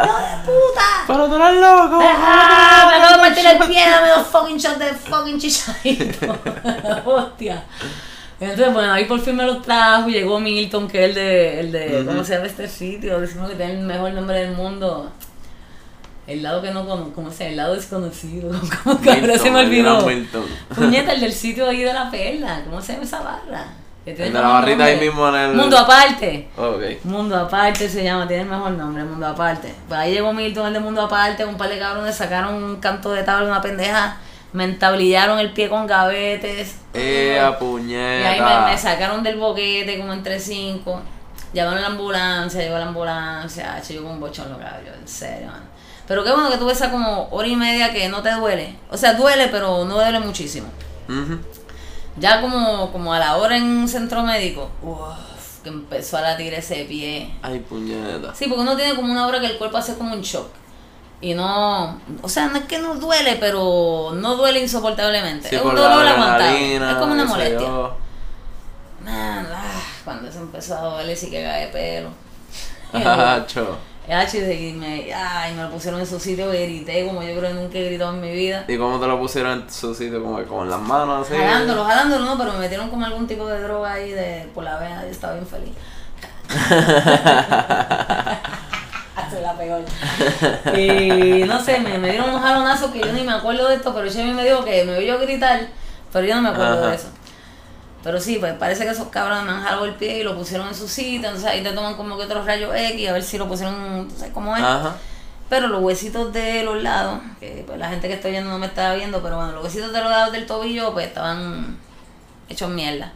¡Hijo de puta! Tú eres loco. ¡Ah! Me acabo de partir el pie, dame dos fucking shots de fucking chichadito. Hostia. Entonces, bueno, ahí por fin me los trajo. Llegó Milton, que es el de, el de ¿cómo se llama este sitio? Decimos que tiene el mejor nombre del mundo. El lado que no conozco, ¿cómo se? El lado desconocido. ¿Cómo que ahora se me olvidó? Puñeta, el del sitio ahí de la perla. ¿Cómo se llama esa barra? De la barrita ahí mismo en el- Mundo aparte. Ok. Mundo Aparte se llama, tiene el mejor nombre, Mundo Aparte. Pues ahí llegó Milton, el de Mundo Aparte, un par de cabrones sacaron un canto de tabla, una pendeja, me entablillaron el pie con gavetes. Eh, a Y puñeta. ahí me, me sacaron del boquete como entre cinco. Llamaron a la ambulancia, llegó la ambulancia, ah, yo con un bochón yo, en serio, mano. Pero qué bueno que tuve esa como hora y media que no te duele. O sea, duele, pero no duele muchísimo. Ujú. Ya como, como a la hora en un centro médico, uff, que empezó a latir ese pie. Ay, puñeta. Sí, porque uno tiene como una hora que el cuerpo hace como un shock. Y no, o sea, no es que no duele, pero no duele insoportablemente. Sí, es un dolor adrenalina, Es como una molestia. Man, ah, cuando se empezó a doler sí que cae pelo. Acho. H, y me, ay, me lo pusieron en su sitio, grité como yo creo que nunca he gritado en mi vida. ¿Y cómo te lo pusieron en su sitio? Como que con las manos así. Jalándolo, jalándolo, no, pero me metieron como algún tipo de droga ahí de, por la vena y estaba bien feliz. La pegó. Y no sé, me, me dieron unos jalonazos que yo ni me acuerdo de esto, pero Chevy me dijo que me oyó gritar, pero yo no me acuerdo Ajá. de eso. Pero sí, pues parece que esos cabrones me han jalado el pie y lo pusieron en su sitio, entonces ahí te toman como que otros rayos X, a ver si lo pusieron, no sé cómo es. Ajá. Pero los huesitos de los lados, que pues la gente que estoy viendo no me estaba viendo, pero bueno, los huesitos de los lados del tobillo pues estaban hechos mierda.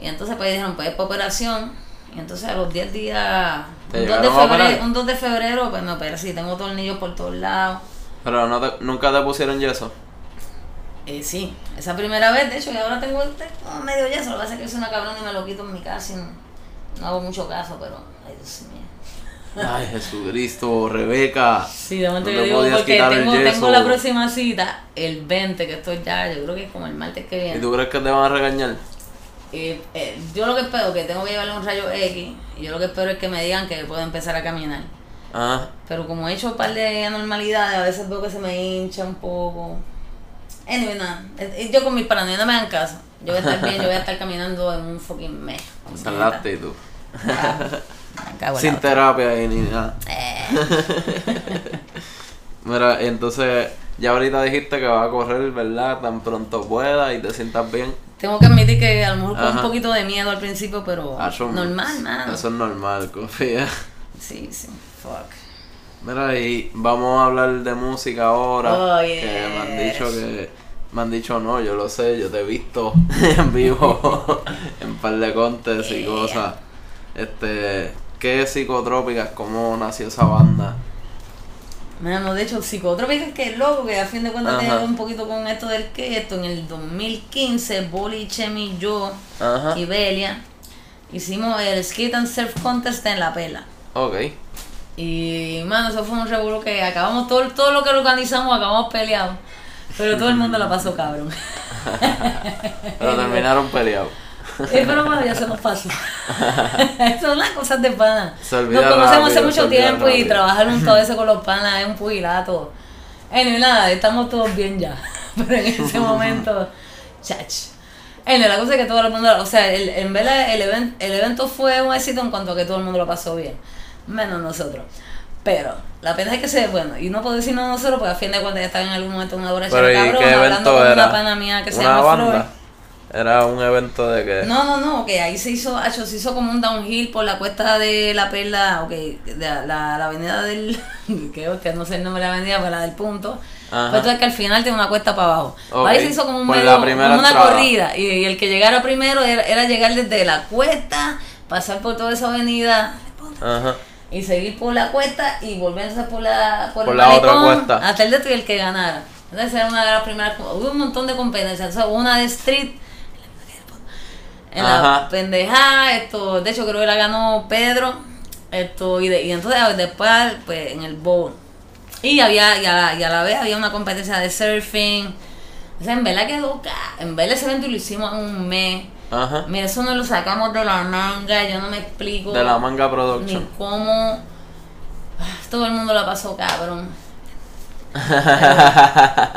Y entonces pues dijeron, pues es para operación. Y entonces a los 10 días, ¿Te un 2, de febrero, un 2 de febrero, pues me operé, sí, tengo tornillos por todos lados. Pero no te- nunca te pusieron yeso. Eh, sí, esa primera vez, de hecho, y ahora tengo tengo medio yeso, lo que pasa es que soy una cabrona y me lo quito en mi casa y no, no hago mucho caso, pero, ay Dios mío. Ay, Jesucristo, Rebeca. Sí, de momento No yo te digo porque el tengo, tengo la próxima cita el 20, que estoy ya, yo creo que es como el martes que ¿Y viene. tú crees que te van a regañar? Y, eh, yo lo que espero que tengo que llevarle un rayo X, y yo lo que espero es que me digan que puedo empezar a caminar. Ah, Pero como he hecho un par de anormalidades, a veces veo que se me hincha un poco. Anyway, nada, yo con mis paranoias no me dan caso. Yo voy a estar bien, yo voy a estar caminando en un fucking mes. esa es la actitud. Ah, Sin terapia y ni nada. Eh, Mira, entonces ya ahorita dijiste que vas a correr, ¿verdad? Tan pronto puedas y te sientas bien. tengo que admitir que a lo mejor con un poquito de miedo al principio, pero Ah, normal, mano. Eso es normal, confía. Sí, sí, fuck. Mira, y vamos a hablar de música ahora. Oh, Que me han dicho que. Me han dicho no, yo lo sé, yo te he visto en vivo en par de contes y Yeah. cosas. Este, ¿qué psicotrópicas? ¿Cómo nació esa banda? Mano, de hecho, psicotrópicas que es loco, que a fin de cuentas tiene un poquito con esto del que esto en el 2015, Boli, Chemi, yo Ajá. y Belia hicimos el Skate and Surf Contest en La Pela. Ok. Y, mano, eso fue un revuelo que acabamos, todo, todo lo que organizamos acabamos peleados. Pero todo el mundo la pasó cabrón. Pero terminaron peleados. Eh, pero bueno, ya se nos pasó. Son las cosas de pana. Nos conocemos hace mucho tiempo y rápido. trabajar junto a veces con los panas es un pugilato. Anyway, nada, estamos todos bien ya. Pero en ese momento, chach. Anyway, la cosa es que todo el mundo, o sea, el, en verdad el, even- el evento fue un éxito en cuanto a que todo el mundo lo pasó bien. Menos nosotros. Pero la pena es que se, bueno, y no puedo decir no nosotros porque a fin de cuentas ya estaba en algún momento en una Pero ¿y cabrón, hablando con era? una pana mía que se ¿Una llama banda? Flor. Era un evento de que... No, no, no, que ahí se hizo, acho, se hizo como un downhill por la cuesta de la perla, ok, de la, la, la avenida del, que hostia, no sé el nombre de la avenida, pero la del punto. Pero es que al final tiene una cuesta para abajo. Ahí se hizo como, un medio- como una entrada. corrida. Y, y el que llegara primero era, era llegar desde la cuesta, pasar por toda esa avenida Ajá. Y seguir por la cuesta y volverse por la, por Por el la otra cuesta. hasta el de el que ganara. Entonces era una de las primeras, hubo un montón de competencias, o sea, una de street, en la Ajá. pendejada, esto, de hecho creo que la ganó Pedro, esto, y, de- y entonces después, pues, en el bowl. Y había, y a, la, y a la vez había una competencia de surfing. O sea, en verdad quedó ca- En verdad ese evento lo hicimos en un mes. Ajá. Mira, eso no lo sacamos de la manga, yo no me explico. De la manga Ni production. cómo. Todo el mundo la pasó cabrón.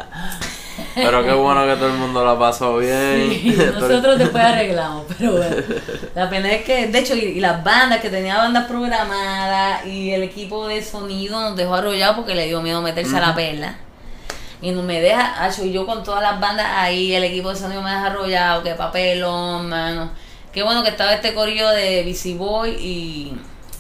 Pero qué bueno que todo el mundo la pasó bien. Sí, nosotros después arreglamos, pero bueno. La pena es que, de hecho, y, y las bandas, que tenía bandas programadas y el equipo de sonido nos dejó arrollados porque le dio miedo meterse a la perla. Y no me deja, acho, y yo con todas las bandas ahí, el equipo de sonido me deja arrollado, que papelón, mano. Qué bueno que estaba este corillo de Boy y,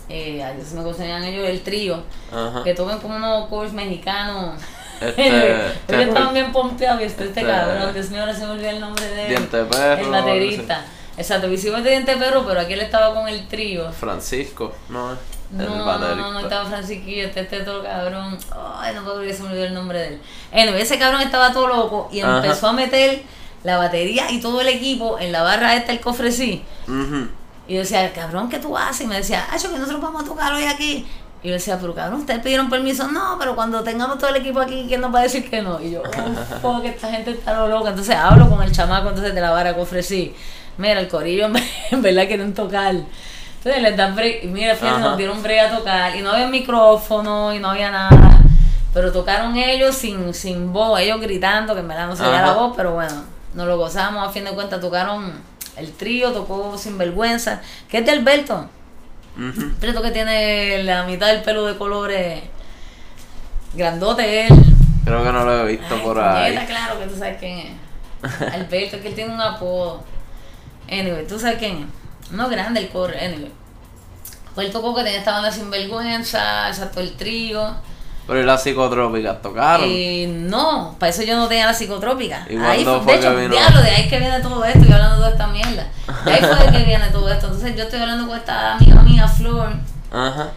eh, ay, se me conocían ellos, el trío, Ajá. que tocan como unos covers mexicanos. Este, Ellos este- estaban bien pompeados y este, este este- cabrón, Dios mío, ahora se me olvidó el nombre de él. Diente perro, El baterista. Exacto, hicimos de diente perro, pero aquí él estaba con el trío. Francisco, ¿no? El No, no, no, no estaba Francisquillo, este, este todo cabrón. Ay, no puedo creer que se me olvidó el nombre de él. Anyway, ese cabrón estaba todo loco y Ajá. empezó a meter la batería y todo el equipo en la barra esta, el cofre sí. Ujú. Y yo decía, cabrón, ¿qué tú haces? Y me decía, ah, yo que nosotros vamos a tocar hoy aquí. Y yo decía, pero cabrón, ustedes pidieron permiso. No, pero cuando tengamos todo el equipo aquí, ¿quién nos va a decir que no? Y yo, oh, fuck, esta gente está lo loca. Entonces hablo con el chamaco entonces de la vara que ofrecí. Mira, el corillo en, en verdad quieren tocar. Entonces les dan break. Y mira, fíjate, nos dieron break a tocar. Y no había micrófono y no había nada. Pero tocaron ellos sin, sin voz, ellos gritando, que en verdad no se la voz, pero bueno, nos lo gozamos. A fin de cuentas, tocaron el trío, tocó Sinvergüenza, que es de Alberto. Alberto que tiene la mitad del pelo de colores grandote él. Creo que no lo he visto Ay, por ahí. claro que tú sabes quién es. Alberto, es que él tiene un apodo. Anyway, tú sabes quién es. No grande el corre, anyway. Él tocó que tenía esta banda sinvergüenza, exacto el trío. Pero y las psicotrópicas tocaron. Y no, para eso yo no tenía la psicotrópica. ¿Y Ahí fue, fue de hecho, vino? diablo, de ahí es que viene todo esto, y hablando de toda esta mierda. De ahí fue de que viene todo esto. Entonces yo estoy hablando con esta amiga mía, Flor. Ajá.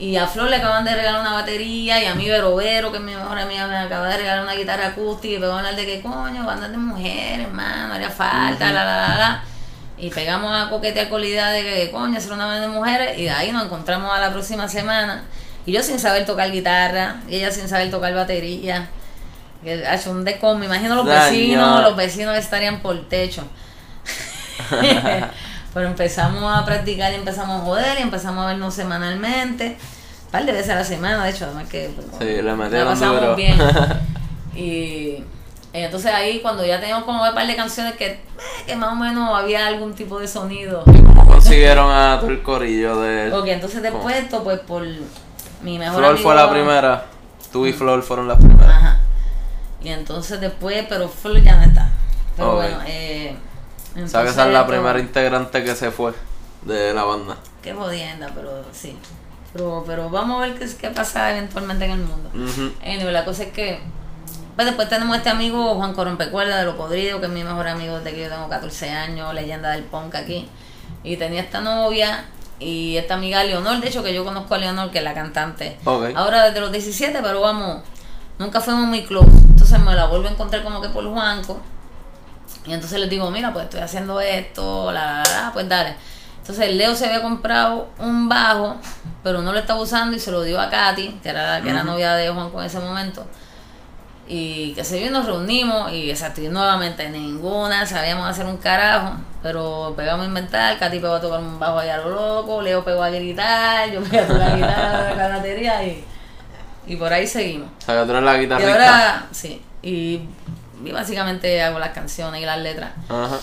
Y a Flor le acaban de regalar una batería y a mí Vero Vero, que es mi mejor amiga, me acaba de regalar una guitarra acústica y pegó a hablar de que coño, bandas de mujeres, hermano, haría falta, la, la, la, la. Y pegamos a coquetear con la idea de que coño, hacer una banda de mujeres y de ahí nos encontramos a la próxima semana. Y yo sin saber tocar guitarra y ella sin saber tocar batería. Que ha hecho un descom, me imagino los vecinos, los vecinos estarían por techo. Pero empezamos a practicar y empezamos a joder y empezamos a vernos semanalmente. Un par de veces a la semana, de hecho, además que pues, Sí, la metieron pasamos duro. bien. Y entonces ahí cuando ya teníamos como un par de canciones que, eh, que más o menos había algún tipo de sonido. ¿Cómo consiguieron a todo el corillo de Ok, entonces después esto, pues por mi mejor Flor amigo. fue la primera. Tú y Flor fueron las primeras. Ajá. Y entonces después, pero Flor ya no está. Pero bueno, eh. Entonces esa es la primera integrante que se fue de la banda. Qué jodienda, pero sí. Pero, pero vamos a ver qué, qué pasa eventualmente en el mundo. Ujú. Anyway, la cosa es que pues después tenemos este amigo Juan Corompecuerda de Lo Podrido, que es mi mejor amigo desde que yo tengo 14 años, leyenda del punk aquí. Y tenía esta novia y esta amiga Leonor, de hecho que yo conozco a Leonor, que es la cantante. Ahora desde los 17, pero vamos, nunca fuimos muy close. Entonces me la vuelvo a encontrar como que por Juanco. Y entonces les digo, mira, pues estoy haciendo esto, la, la, la, pues dale. Entonces Leo se había comprado un bajo, pero no lo estaba usando y se lo dio a Katy, que era la que era novia de Juanco en ese momento. Y que se vio y nos reunimos y exacto, y nuevamente ninguna sabíamos hacer un carajo, pero pegamos a inventar, Katy pegó a tocar un bajo ahí a lo loco, Leo pegó a gritar, yo pegué a tocar guitarra, la batería y, y por ahí seguimos. O sea que tú eres la Y ahora, sí, y, y básicamente hago las canciones y las letras, Ajá.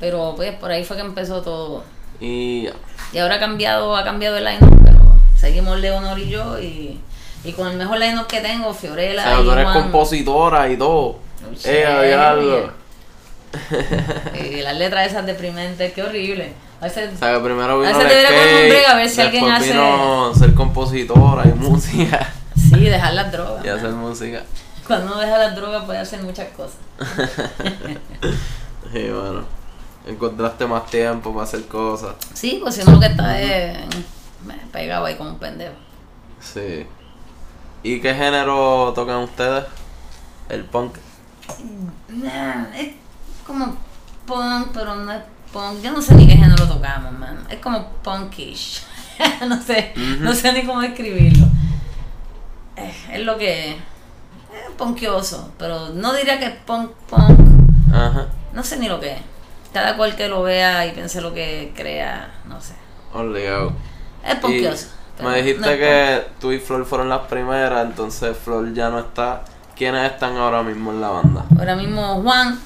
pero pues por ahí fue que empezó todo. Y. Y ahora ha cambiado, ha cambiado el line pero seguimos Leonor y yo y, y con el mejor line que tengo, O Fiorella sea, y tú eres Juan. compositora y todo. Eh, diablo. Y las letras esas deprimentes, qué horrible. A veces, O sea, primero A vino veces el debería poner un skate, break a ver si alguien hace- vino ser compositora y música. sí, dejar las drogas. y hacer música. Cuando uno deja las drogas puede hacer muchas cosas. Y bueno, encontraste más tiempo para hacer cosas. Sí, pues si uno que está es me pegado ahí como un pendejo. Sí. ¿Y qué género tocan ustedes? El punk. Es como punk, pero no es punk. Yo no sé ni qué género tocamos, man. Es como punkish. no sé, no sé ni cómo describirlo. Eh, es lo que es. Es punkioso, pero no diría que es punk punk. Ajá. No sé ni lo que es. Cada cual que lo vea y piense lo que crea, no sé. Obligado. Es punkioso. Me dijiste no que tú y Flor fueron las primeras, entonces Flor ya no está. ¿Quiénes están ahora mismo en la banda? Ahora mismo Juan,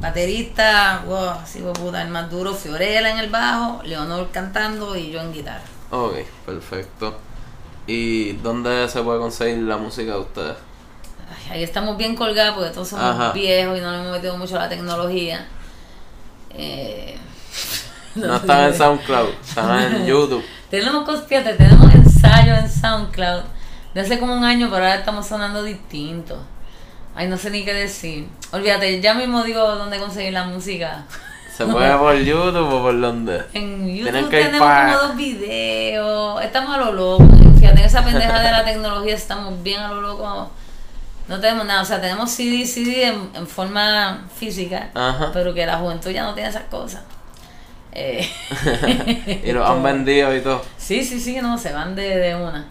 baterista, wow, sí, puta, el más duro, Fiorella en el bajo, Leonor cantando y yo en guitarra. Ok, perfecto. ¿Y dónde se puede conseguir la música de ustedes? Ay, ahí estamos bien colgados porque todos somos Ajá. viejos y no le hemos metido mucho a la tecnología. Eh, No están en SoundCloud, están en YouTube. Tenemos cos- fíjate, tenemos ensayo en SoundCloud de hace como un año, pero ahora estamos sonando distinto. Ay, no sé ni qué decir. Olvídate, ya mismo digo dónde conseguir la música. ¿Se puede por YouTube o por dónde? En Tienen YouTube que tenemos como dos videos. Estamos a lo loco. Fíjate, en esa pendeja de la tecnología estamos bien a lo loco. No tenemos nada. O sea, tenemos CD, CD en, en forma física. Ajá. Pero que la juventud ya no tiene esas cosas. Eh, y los han vendido y todo. Sí, sí, sí, no, se van de, de una.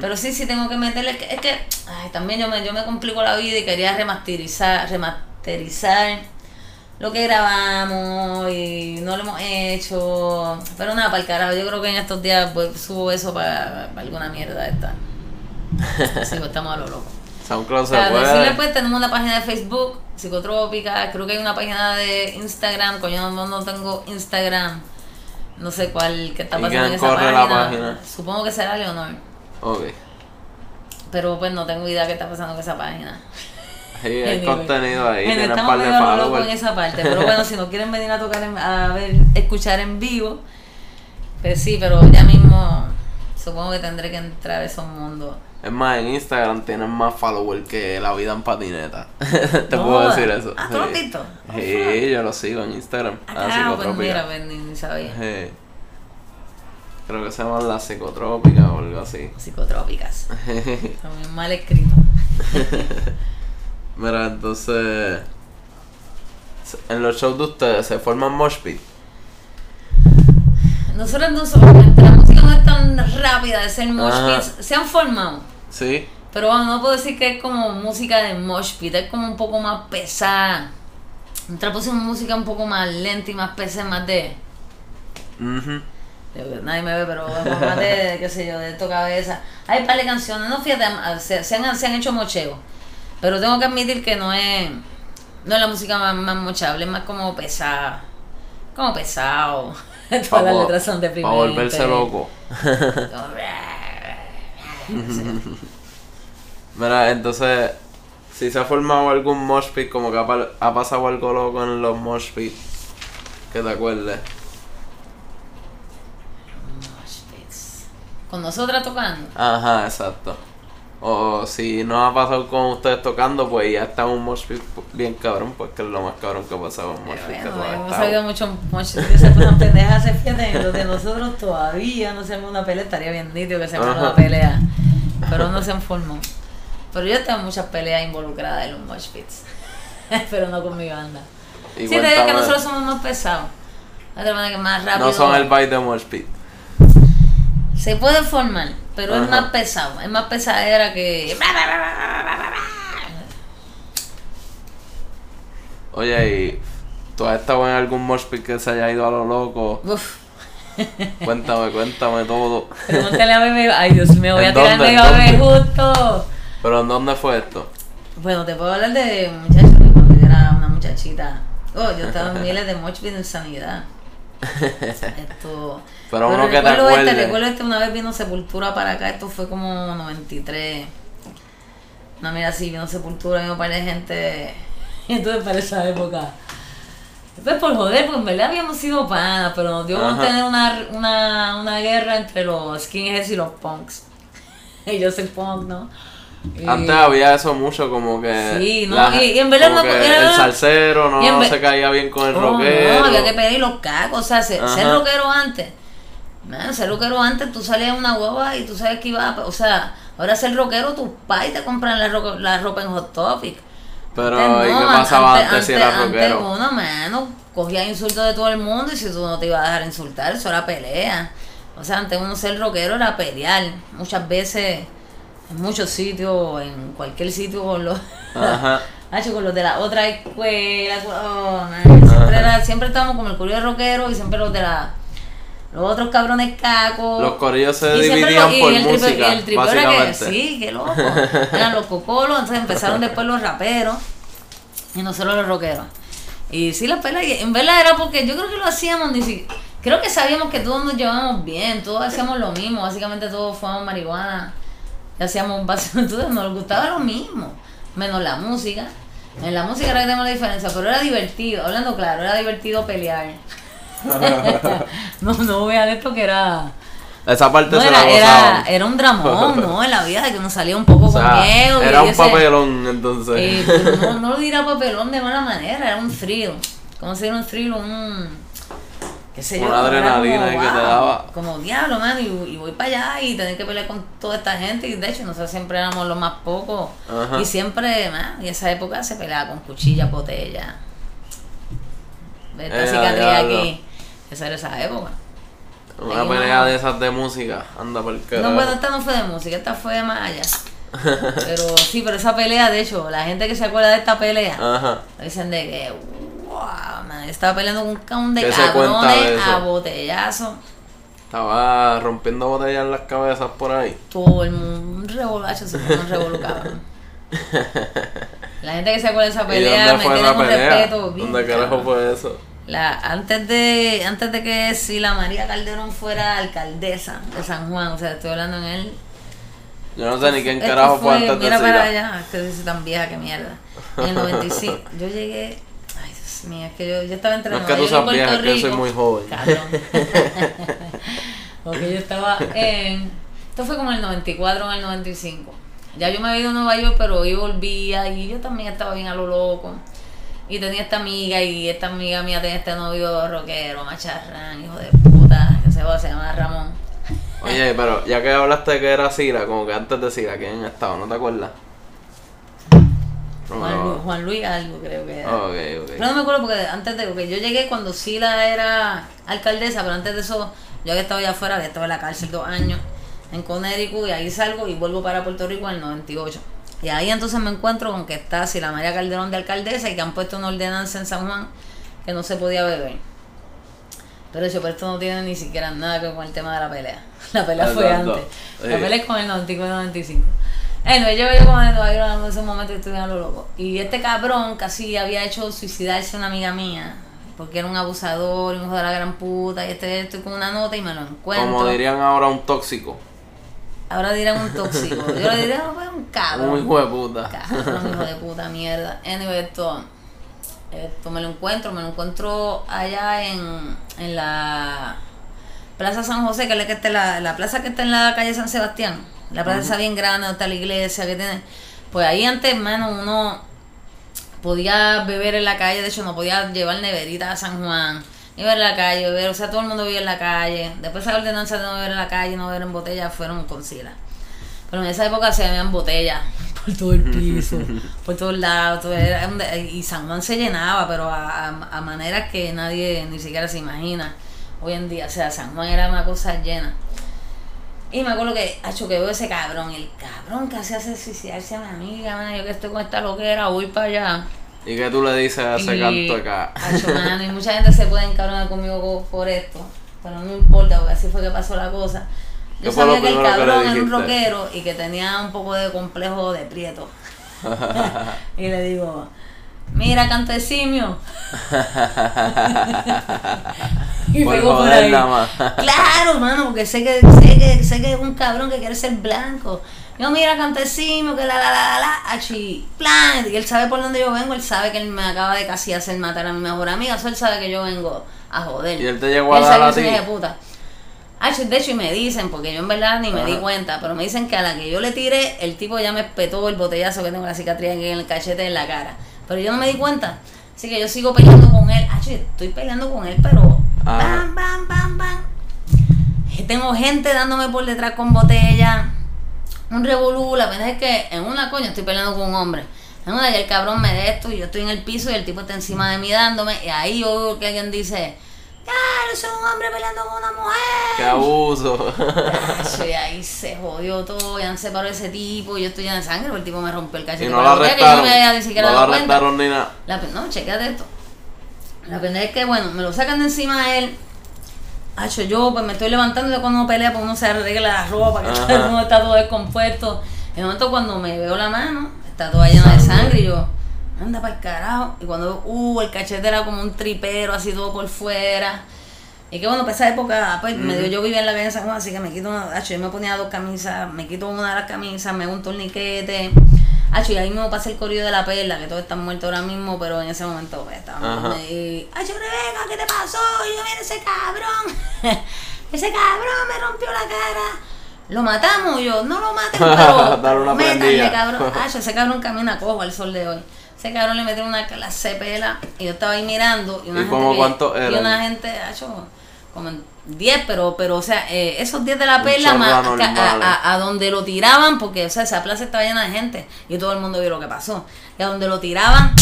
Pero sí, sí tengo que meterle. Es que, es que, ay, también yo me, yo me complico la vida y quería remasterizar, remasterizar lo que grabamos y no lo hemos hecho. Pero nada, para el carajo, yo creo que en estos días pues, subo eso para, para alguna mierda esta. Sí, pues estamos a lo loco. SoundCloud se Para decirle, puede. pues tenemos una página de Facebook, Psicotrópica, creo que hay una página de Instagram, coño, no, no tengo Instagram. No sé cuál, qué está ¿Y pasando en esa corre página. la página? Supongo que será Leonor. Ok. Pero pues no tengo idea qué está pasando en esa página. Sí, hay contenido ahí, Bueno, un estamos par de en esa parte. Pero bueno, si no quieren venir a tocar, en- a ver, escuchar en vivo, pues sí, pero ya mismo supongo que tendré que entrar a ese mundo. Es más, en Instagram tienen más followers que la vida en patineta. Te No puedo decir eso. Ah, ¿tú lo has Sí. visto? Sí, yo lo sigo en Instagram. Ah, pues mira, pues ni, sabía. Sí. Creo que se llama la psicotrópica o algo así. Psicotrópicas. Muy mal escrito. Mira, entonces. En los shows de ustedes se forman mosh pit. Nosotros no somos, la música no es tan rápida de ser mosh pits. Se han formado. Sí. Pero bueno, no puedo decir que es como música de mosh pit, es como un poco más pesada. Nosotros pusimos música un poco más lenta y más pesada, más de... Ujú. de- Nadie me ve, pero bueno, más de, qué sé yo, de esto cabeza. Hay par de canciones, no fíjate, se, se han, se han hecho mocheos. Pero tengo que admitir que no es, no es la música más, más mochable, es más como pesada. Como pesado. Todas las letras son Para deprimentes. volverse loco. Mira, entonces. Si se ha formado algún mosh pit, como que ha, pa- ha pasado algo loco en los mosh pit. Que te acuerdes. Mosh pits. Con nosotras tocando. Ajá, exacto. O si no ha pasado con ustedes tocando, pues ya está un mosh pit bien cabrón, pues que es lo más cabrón que ha pasado en mosh pit Bueno, hemos sabido mucho, de esas cosas pendejas se fíjate, los de nosotros todavía no se una pelea, estaría bien nítido que se una pelea, pero no se formó. Pero yo tengo muchas peleas involucradas en los mosh pits, pero no con mi banda. Y Sí, te digo que nosotros somos más pesados. Manera que más rápido. No son el baile de mosh pit. Se puede formar, pero es más pesado, es más pesadera que. Oye, ¿y tú has estado en algún mosh pit que se haya ido a lo loco? Uf. Cuéntame, cuéntame todo. Pregúntale a bebé. Ay, Dios mío, voy a ¿En tirar dónde? justo. ¿Pero en dónde fue esto? Bueno, te puedo hablar de muchachos de cuando yo era una muchachita. Oh, yo estaba en miles de moch pit en sanidad. Esto. Pero uno que te recuerdo este, acuerdes. recuerdo este, una vez vino Sepultura para acá, esto fue como 93. No, mira, sí, vino Sepultura, vino un par de gente. Y entonces para esa época. Pues por joder, pues en verdad habíamos sido panas, pero nos dio Ajá. tener una, una, una guerra entre los skinheads y los punks. Y yo soy punk, ¿no? Y- Antes había eso mucho como que... Sí, no, la- y- y en verdad no- era- El salsero no ve- se caía bien con el Oh, rockero. No, había que pedir los cacos, o sea, ser, rockero antes. Man, ser rockero antes, tú salías una hueva y tú sabes que iba a, o sea, ahora ser rockero, tus pais te compran la, roca- la ropa en Hot Topic. Pero, Antes ¿y no, qué pasaba antes, si era rockero? Antes uno, mano, cogía insultos de todo el mundo y si tú no te ibas a dejar insultar, eso era pelea. O sea, antes uno ser rockero era pelear. Muchas veces, en muchos sitios, en cualquier sitio con los... Ajá. Con los de la otra escuela, oh, siempre, era, siempre estábamos como el curioso rockero y siempre los de la los otros cabrones cacos. Los corillos se Y dividían y por el tripe- música, y el tripe era que, sí, qué loco. Eran los cocolos, entonces empezaron después los raperos y nosotros los rockeros. Y sí, las peleas, y en verdad era porque yo creo que lo hacíamos, ni si, creo que sabíamos que todos nos llevábamos bien, todos hacíamos lo mismo, básicamente todos fumábamos marihuana, y hacíamos básicamente, entonces nos gustaba lo mismo, menos la música. En la música era que tenemos la diferencia, pero era divertido, hablando claro, era divertido pelear. no, no vean esto que era... Esa parte No, se era, la era, era un dramón, ¿no? En la vida de que uno salía un poco O sea, con miedo. era y un ese- papelón, entonces. eh, no, no lo dirá papelón de mala manera, era un thrill. ¿Cómo se llama un thrill? Un. qué sé yo. Una era adrenalina que te daba. Como diablo, man, y, y voy para allá y tener que pelear con toda esta gente. Y de hecho, nosotros siempre éramos los más pocos. Ajá. Y siempre, man, en esa época se peleaba con cuchilla, botella. Esta Eh, cicatriz aquí. Esa era esa época. Una Ahí pelea no. de esas de música. Anda por el No, bueno, esta no fue de música, esta fue de más allá. Pero sí, pero esa pelea, de hecho, la gente que se acuerda de esta pelea, Ajá. dicen de que, wow, estaba peleando con un cabrón de ¿Qué se cuenta cabrones eso? a botellazo. Estaba rompiendo botellas en las cabezas por ahí. Todo el mundo, un revolvacho se fue un revolu, cabrón. La gente que se acuerda de esa ¿Y pelea me tiene un respeto. bien, ¿Dónde carajo cabrón. fue eso? La, antes de antes de que Sila María Calderón fuera alcaldesa de San Juan, o sea, estoy hablando en él. Yo no sé ni quién carajo fue antes de Mira para allá, que dice tan vieja que mierda. En el 95, yo llegué. Ay, Dios mío, es que yo, yo estaba entre No es que tú seas vieja, es que yo soy Rico. muy joven. Porque yo estaba en. Esto fue como el 94 o el 95. Ya yo me había ido a Nueva York, pero yo volvía y yo también estaba bien a lo loco. Y tenía esta amiga y esta amiga mía tenía este novio rockero, macharrán, hijo de puta, que se, va, se llama Ramón. Oye, pero ya que hablaste de que era Sila, como que antes de Sila, ¿quién estaba? ¿No te acuerdas? Juan, Luis algo creo que era. Ok, ok. Pero no me acuerdo porque antes de que yo llegué cuando Sila era alcaldesa, pero antes de eso yo había estado allá afuera, había estado en la cárcel dos años en Connecticut y ahí salgo y vuelvo para Puerto Rico en el 98. Y ahí entonces me encuentro con que está Sila María Calderón de alcaldesa y que han puesto una ordenanza en San Juan que no se podía beber. Pero eso, pero esto no tiene ni siquiera nada que ver con el tema de la pelea. La pelea fue antes. Sí. La pelea es con el 94 y 95. Bueno, yo yo con el en ese momento a lo loco. Y este cabrón casi había hecho suicidarse una amiga mía. Porque era un abusador, un hijo de la gran puta. Y este estoy con una nota y me lo encuentro. Como dirían ahora un tóxico. Ahora dirán un tóxico. Yo le diría, no, pues un cabrón. Un hijo de puta. Cabrón, hijo de puta mierda. Anyway, esto, esto me lo encuentro, me lo encuentro allá en, en la Plaza San José, que es la, que está la, la plaza que está en la calle San Sebastián. La plaza esa bien grande, donde está la iglesia que tiene. Pues ahí antes, hermano, uno podía beber en la calle, de hecho no podía llevar neverita a San Juan, iba en la calle, beber, o sea, todo el mundo vivía en la calle. Después esa ordenanza de no beber en la calle, no beber en botella, fueron con Sila. Pero en esa época se habían botellas por todo el piso, por todos lados, todo era y San Juan se llenaba, pero a, a, a maneras que nadie ni siquiera se imagina hoy en día. O sea, San Juan era una cosa llena. Y me acuerdo que, hecho que veo ese cabrón, el cabrón que hacía hace suicidarse a mi amiga, man, yo que estoy con esta loquera, voy para allá. ¿Y qué tú le dices a ese Y, canto acá? acho, mano, y mucha gente se puede encabronar conmigo co- por esto, pero no importa, porque así fue que pasó la cosa. Yo ¿Qué fue lo sabía que el que cabrón era un rockero y que tenía un poco de complejo de prieto. y le digo, mira, canto de simio. y Por pegó por ahí. nada más. Claro, mano, porque sé que, sé que sé que es un cabrón que quiere ser blanco. Yo, mira, simio, que la la la la la, achi, plan. Y él sabe por dónde yo vengo, él sabe que él me acaba de casi hacer matar a mi mejor amiga, eso él sabe que yo vengo a joder. ¿Y él te llegó a él dar a ti? de puta. Achi, de hecho, y me dicen, porque yo en verdad ni me di cuenta, pero me dicen que a la que yo le tiré, el tipo ya me espetó el botellazo que tengo la cicatriz aquí en el cachete en la cara. Pero yo no me di cuenta. Así que yo sigo peleando con él. Achi, estoy peleando con él, pero Ajá. bam, bam, bam, bam. Tengo gente dándome por detrás con botella. Un revolú. La verdad es que en una coña estoy peleando con un hombre. En una que el cabrón me de esto y yo estoy en el piso y el tipo está encima de mí dándome. Y ahí yo oigo que alguien dice, claro, soy un hombre peleando con una ¡Qué mujer. abuso! Acho, y ahí se jodió todo, ya han separado ese tipo, y yo estoy llena de sangre, porque el tipo me rompió el cachete. y no la que yo arrestaron. me había ni siquiera No la arrestaron ni nada. La, no, chequéate esto. La pendeja es que, bueno, me lo sacan de encima a él. Hacho, yo pues me estoy levantando y cuando uno pelea, pues uno se arregla la ropa, que todo el mundo está todo descompuesto. En el momento cuando me veo la mano, está toda llena de Sangre. y yo, anda para el carajo. Y cuando, uh, el cachete era como un tripero, así todo por fuera. Y que bueno, para esa época, pues medio yo vivía en la de San Juan, así que me quito una, hacho, yo me ponía dos camisas, me quito una de las camisas, me hago un torniquete. Hacho, y ahí mismo pasa el corrido de la perla, que todos están muertos ahora mismo, pero en ese momento pues, estábamos. Y, Hacho, Rebeca, ¿qué te pasó? Y yo, mira ese cabrón. ese cabrón me rompió la cara. Lo matamos, Y yo, no lo maten, pero Dale una métanle, cabrón. Hacho, ese cabrón camina cojo al sol de hoy. Ese cabrón le metió una clase de pela y yo estaba ahí mirando y una ¿Y gente como que- cuántos y eran? una gente, hacho, como 10, pero, pero, o sea, eh, esos 10 de la perla más, a, a- a donde lo tiraban, porque, o sea, esa plaza estaba llena de gente y todo el mundo vio lo que pasó. Y a donde lo tiraban,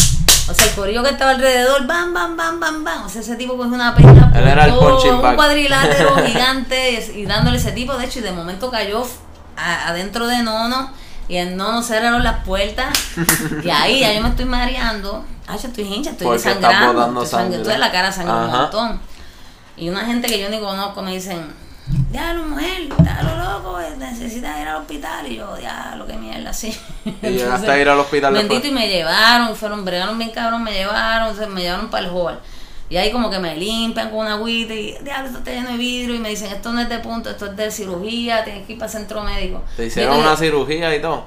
o sea, el corillo que estaba alrededor, bam, bam, bam, bam, bam. O sea, ese tipo cogió una perla Él era el un cuadrilátero gigante y, y dándole ese tipo. De hecho, y de momento cayó a- adentro de Nono y el Nono cerraron las puertas y ahí ya yo me estoy mareando. ay, yo estoy hincha, estoy Porque sangrando, estoy, sangre. estoy en la cara sangrando un montón. Y una gente que yo ni conozco me dicen, diablo mujer, diablo loco, eh, necesitas ir al hospital. Y yo, diablo, qué mierda, sí. Y llegaste a ir al hospital Bendito después. y me llevaron, fueron, bregaron bien cabrón, me llevaron, me llevaron para el hall. Y ahí como que me limpian con una agüita y, diablo, esto está lleno de vidrio. Y me dicen, esto no es de punto, esto es de cirugía, tienes que ir para centro médico. Te hicieron una cirugía y todo.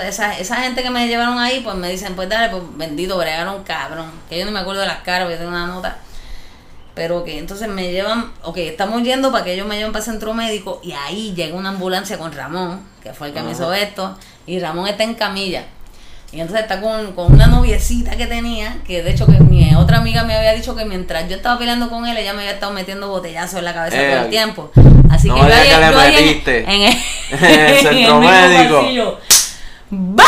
esa, esa gente que me llevaron ahí, pues me dicen, pues dale, pues bendito, bregaron cabrón. Que yo no me acuerdo de las caras, porque yo tengo una nota. Pero que entonces me llevan, ok, estamos yendo para que ellos me lleven para el centro médico y ahí llega una ambulancia con Ramón, que fue el que me hizo esto, y Ramón está en camilla. Y entonces está con, con una noviecita que tenía, que de hecho que mi otra amiga me había dicho que mientras yo estaba peleando con él, ella me había estado metiendo botellazos en la cabeza Eh, todo el tiempo. Así no que yo que le yo en- el, En el centro médico. pasillo, ¡Bam!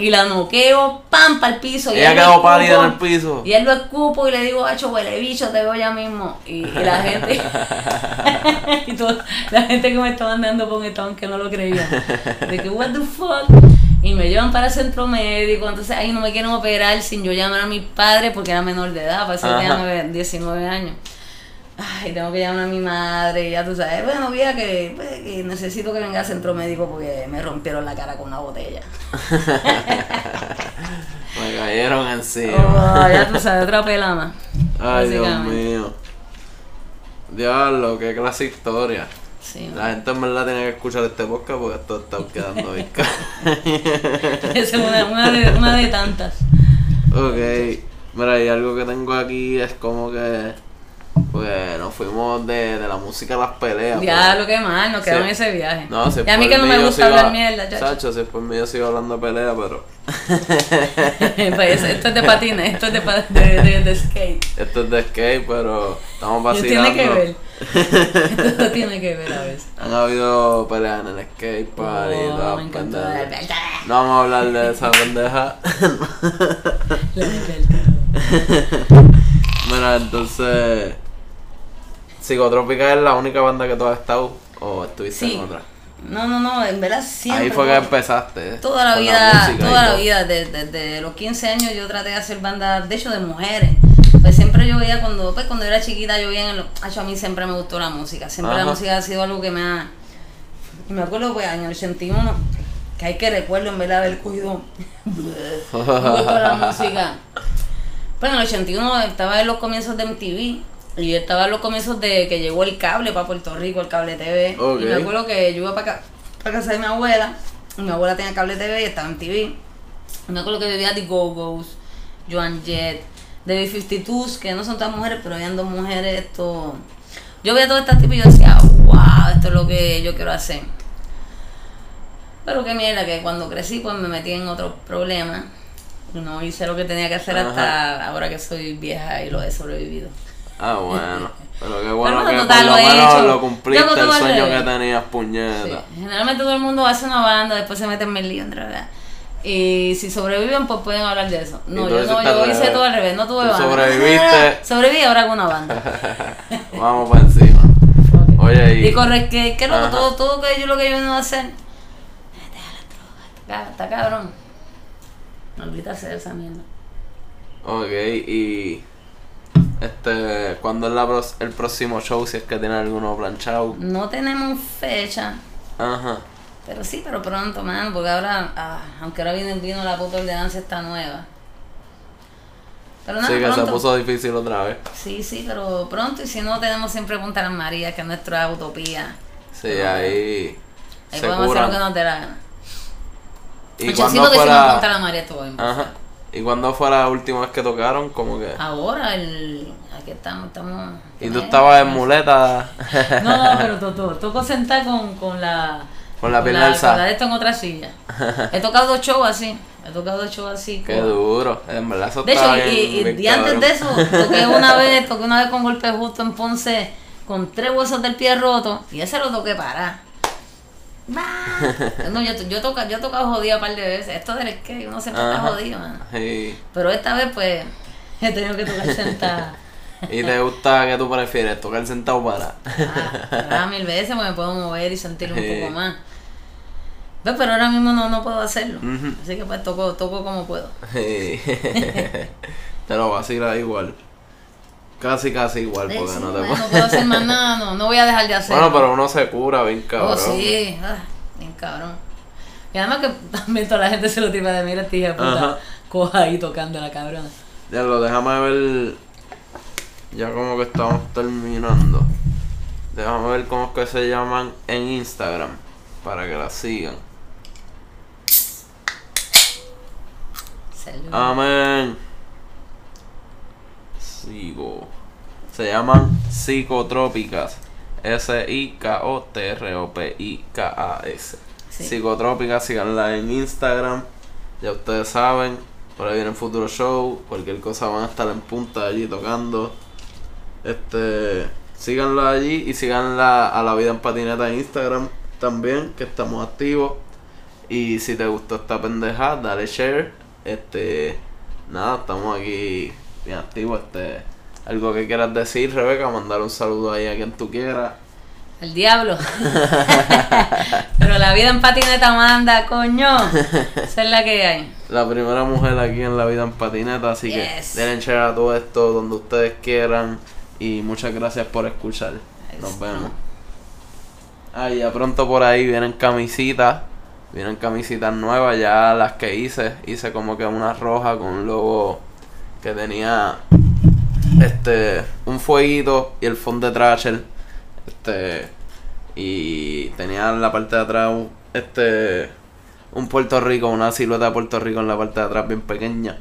Y la noqueo, pam, para el piso. y Ella quedó pálida en el piso. Y él lo escupo y le digo, hacho, huele bicho, te veo ya mismo. Y, y la gente, y todo- la gente que me estaban dando con estaban que no lo creían. De que, what the fuck. Y me llevan para el centro médico, entonces ahí no me quieren operar sin yo llamar a mi padre porque era menor de edad, tenía Ajá. nueve- 19 años. Ay, tengo que llamar a mi madre, ya tú sabes. Bueno, vía que, pues, que necesito que venga al centro médico porque me rompieron la cara con una botella. Me cayeron encima. Oh, ya tú sabes, otra pelama. Ay, Dios mío. Diablo, qué clase de historia. Sí, La gente en verdad tiene que escuchar este podcast porque esto está quedando bien es una, una de, una de tantas. Ok, mira, y algo que tengo aquí es como que. Pues nos fuimos de, de la música a las peleas. Diablo, qué mal, nos quedamos en ese viaje. No, si y a mí que no me gusta hablar mierda, chacho. Chacho, si por mí yo sigo hablando de pelea, pero. Pues esto es de patines, esto es de, de, de, de skate. Esto es de skate, pero estamos Y vacilando. tiene que ver. Esto tiene que ver a veces. Han habido peleas en el skate party y Oh, todas me encantó. pendejas. No vamos a hablar de esa pendeja. La. Mira, entonces. Psicotropica es la única banda que tú has estado o estuviste Sí. en otra. No, no, no, en verdad siempre. Ahí fue que empezaste. ¿eh? Toda la vida, toda la vida, desde, desde los 15 años yo traté de hacer bandas, de hecho de mujeres. Pues siempre yo veía cuando, pues cuando era chiquita yo veía en Acho, a mí siempre me gustó la música, siempre Ajá. la música ha sido algo que me ha, y me acuerdo pues en el 81, que hay que recuerdo en verdad haber cogido la música. Pues en el 81 estaba en los comienzos de MTV y yo estaba en los comienzos de que llegó el cable para Puerto Rico, el cable TV. Y me acuerdo que yo iba para casa de mi abuela, y mi abuela tenía cable TV y estaba en TV. Y me acuerdo que vivía The Go-Go's, Joan Jett, The B-52s, que no son todas mujeres, pero habían dos mujeres. Esto... Yo veía todo este tipo y yo decía, wow, esto es lo que yo quiero hacer. Pero qué mierda, que cuando crecí pues me metí en otros problemas. No hice lo que tenía que hacer hasta ahora que soy vieja y lo he sobrevivido. Ah, bueno. Pero qué bueno que total, por lo lo menos hecho. lo cumpliste el sueño que tenías, Sí. puñeta. Generalmente todo el mundo hace una banda, después se mete en mil líos, en realidad. Y si sobreviven, pues pueden hablar de eso. No, yo no, yo hice todo al revés, no tuve banda. sobreviviste. Sobreviví ahora hago una banda. Vamos para encima. Oye, y. Y corre, que, que loco, todo, todo que yo lo que yo vengo a hacer. Deja la droga, está, está cabrón. Maldita sea esa mierda. Ok, y. Este. ¿Cuándo es la pros- el próximo show? Si es que tiene alguno planchado. No tenemos fecha, Ajá. pero sí, pero pronto, man, porque ahora, ah, aunque ahora viene, vino la puta ordenanza esta nueva. Pero nada, sí, que se pronto. puso difícil otra vez. Sí, sí, pero pronto, y si no, tenemos siempre Punta Las Marías, que es nuestra utopía. Sí, ahí. Ahí se podemos hacer lo que nos dé la gana. Y cuando que si no fuera. Punta Las todo bien. Ajá. ¿Y cuando fue la última vez que tocaron? Como que. Ahora, el, aquí estamos, estamos... Y tú estabas en muleta. No, no, pero to- to- toco sentar con, con la... Con la pierna alzada. Con esto en otra silla. He tocado dos shows así. He tocado dos shows así. Qué duro. En verdad eso De hecho, y, antes de eso, toqué una vez, toqué una vez con golpe justo en Ponce, con tres huesos del pie roto, y ese lo toqué para. No, yo, yo, toca, yo he tocado jodido un par de veces. Esto del skate, uno siempre está jodido. Sí. Pero esta vez, pues, he tenido que tocar sentada. ¿Y te gusta que tú prefieres? ¿Tocar sentado para? Ah, ah, mil veces, porque me puedo mover y sentir un Sí. poco más. Pero ahora mismo no, no puedo hacerlo. Así que pues toco, toco como puedo. Sí. Te lo vacilas igual. Casi, casi igual, porque Sí, no te puedes. no puedo hacer más nada, no, no voy a dejar de hacerlo. Bueno, pero uno se cura bien cabrón. Oh, sí, ah, bien cabrón. Y además que también toda la gente se lo tira de mira, de puta, coja ahí tocando la cabrona. Ya lo déjame ver. Ya como que estamos terminando. Déjame ver cómo es que se llaman en Instagram. Para que la sigan. Salud. Amén. Sigo. Se llaman psicotrópicas. S-I-K-O-T-R-O-P-I-K-A-S. Sí. Psicotrópicas, síganla en Instagram. Ya ustedes saben. Por ahí viene el futuro show. Cualquier cosa van a estar en punta allí tocando. Este. Síganla allí y síganla a la vida en patineta en Instagram también, que estamos activos. Y si te gustó esta pendeja, dale share. Este, nada, estamos aquí bien activos. Este, algo que quieras decir, Rebeca, mandar un saludo ahí a quien tú quieras. El diablo. Pero la vida en patineta manda, coño. Esa es la que hay. La primera mujer aquí en la vida en patineta, así Yes. que denle share a todo esto donde ustedes quieran. Y muchas gracias por escuchar. Nos vemos. Ah, ya pronto por ahí vienen camisitas. Vienen camisitas nuevas, ya las que hice. Hice como que una roja con un logo que tenía este un fueguito y el fondo de Thrasher. Este y tenía en la parte de atrás un, este un Puerto Rico, una silueta de Puerto Rico en la parte de atrás bien pequeña.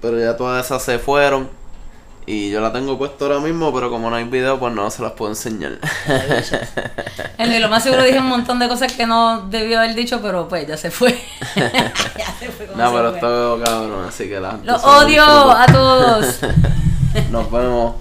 Pero ya todas esas se fueron. Y yo la tengo puesto ahora mismo, pero como no hay video, pues no se las puedo enseñar. Y lo más seguro dije un montón de cosas que no debió haber dicho, pero pues ya se fue. ya se fue no, se pero fue. esto cabrón, así que la Los odio a todos. Nos vemos.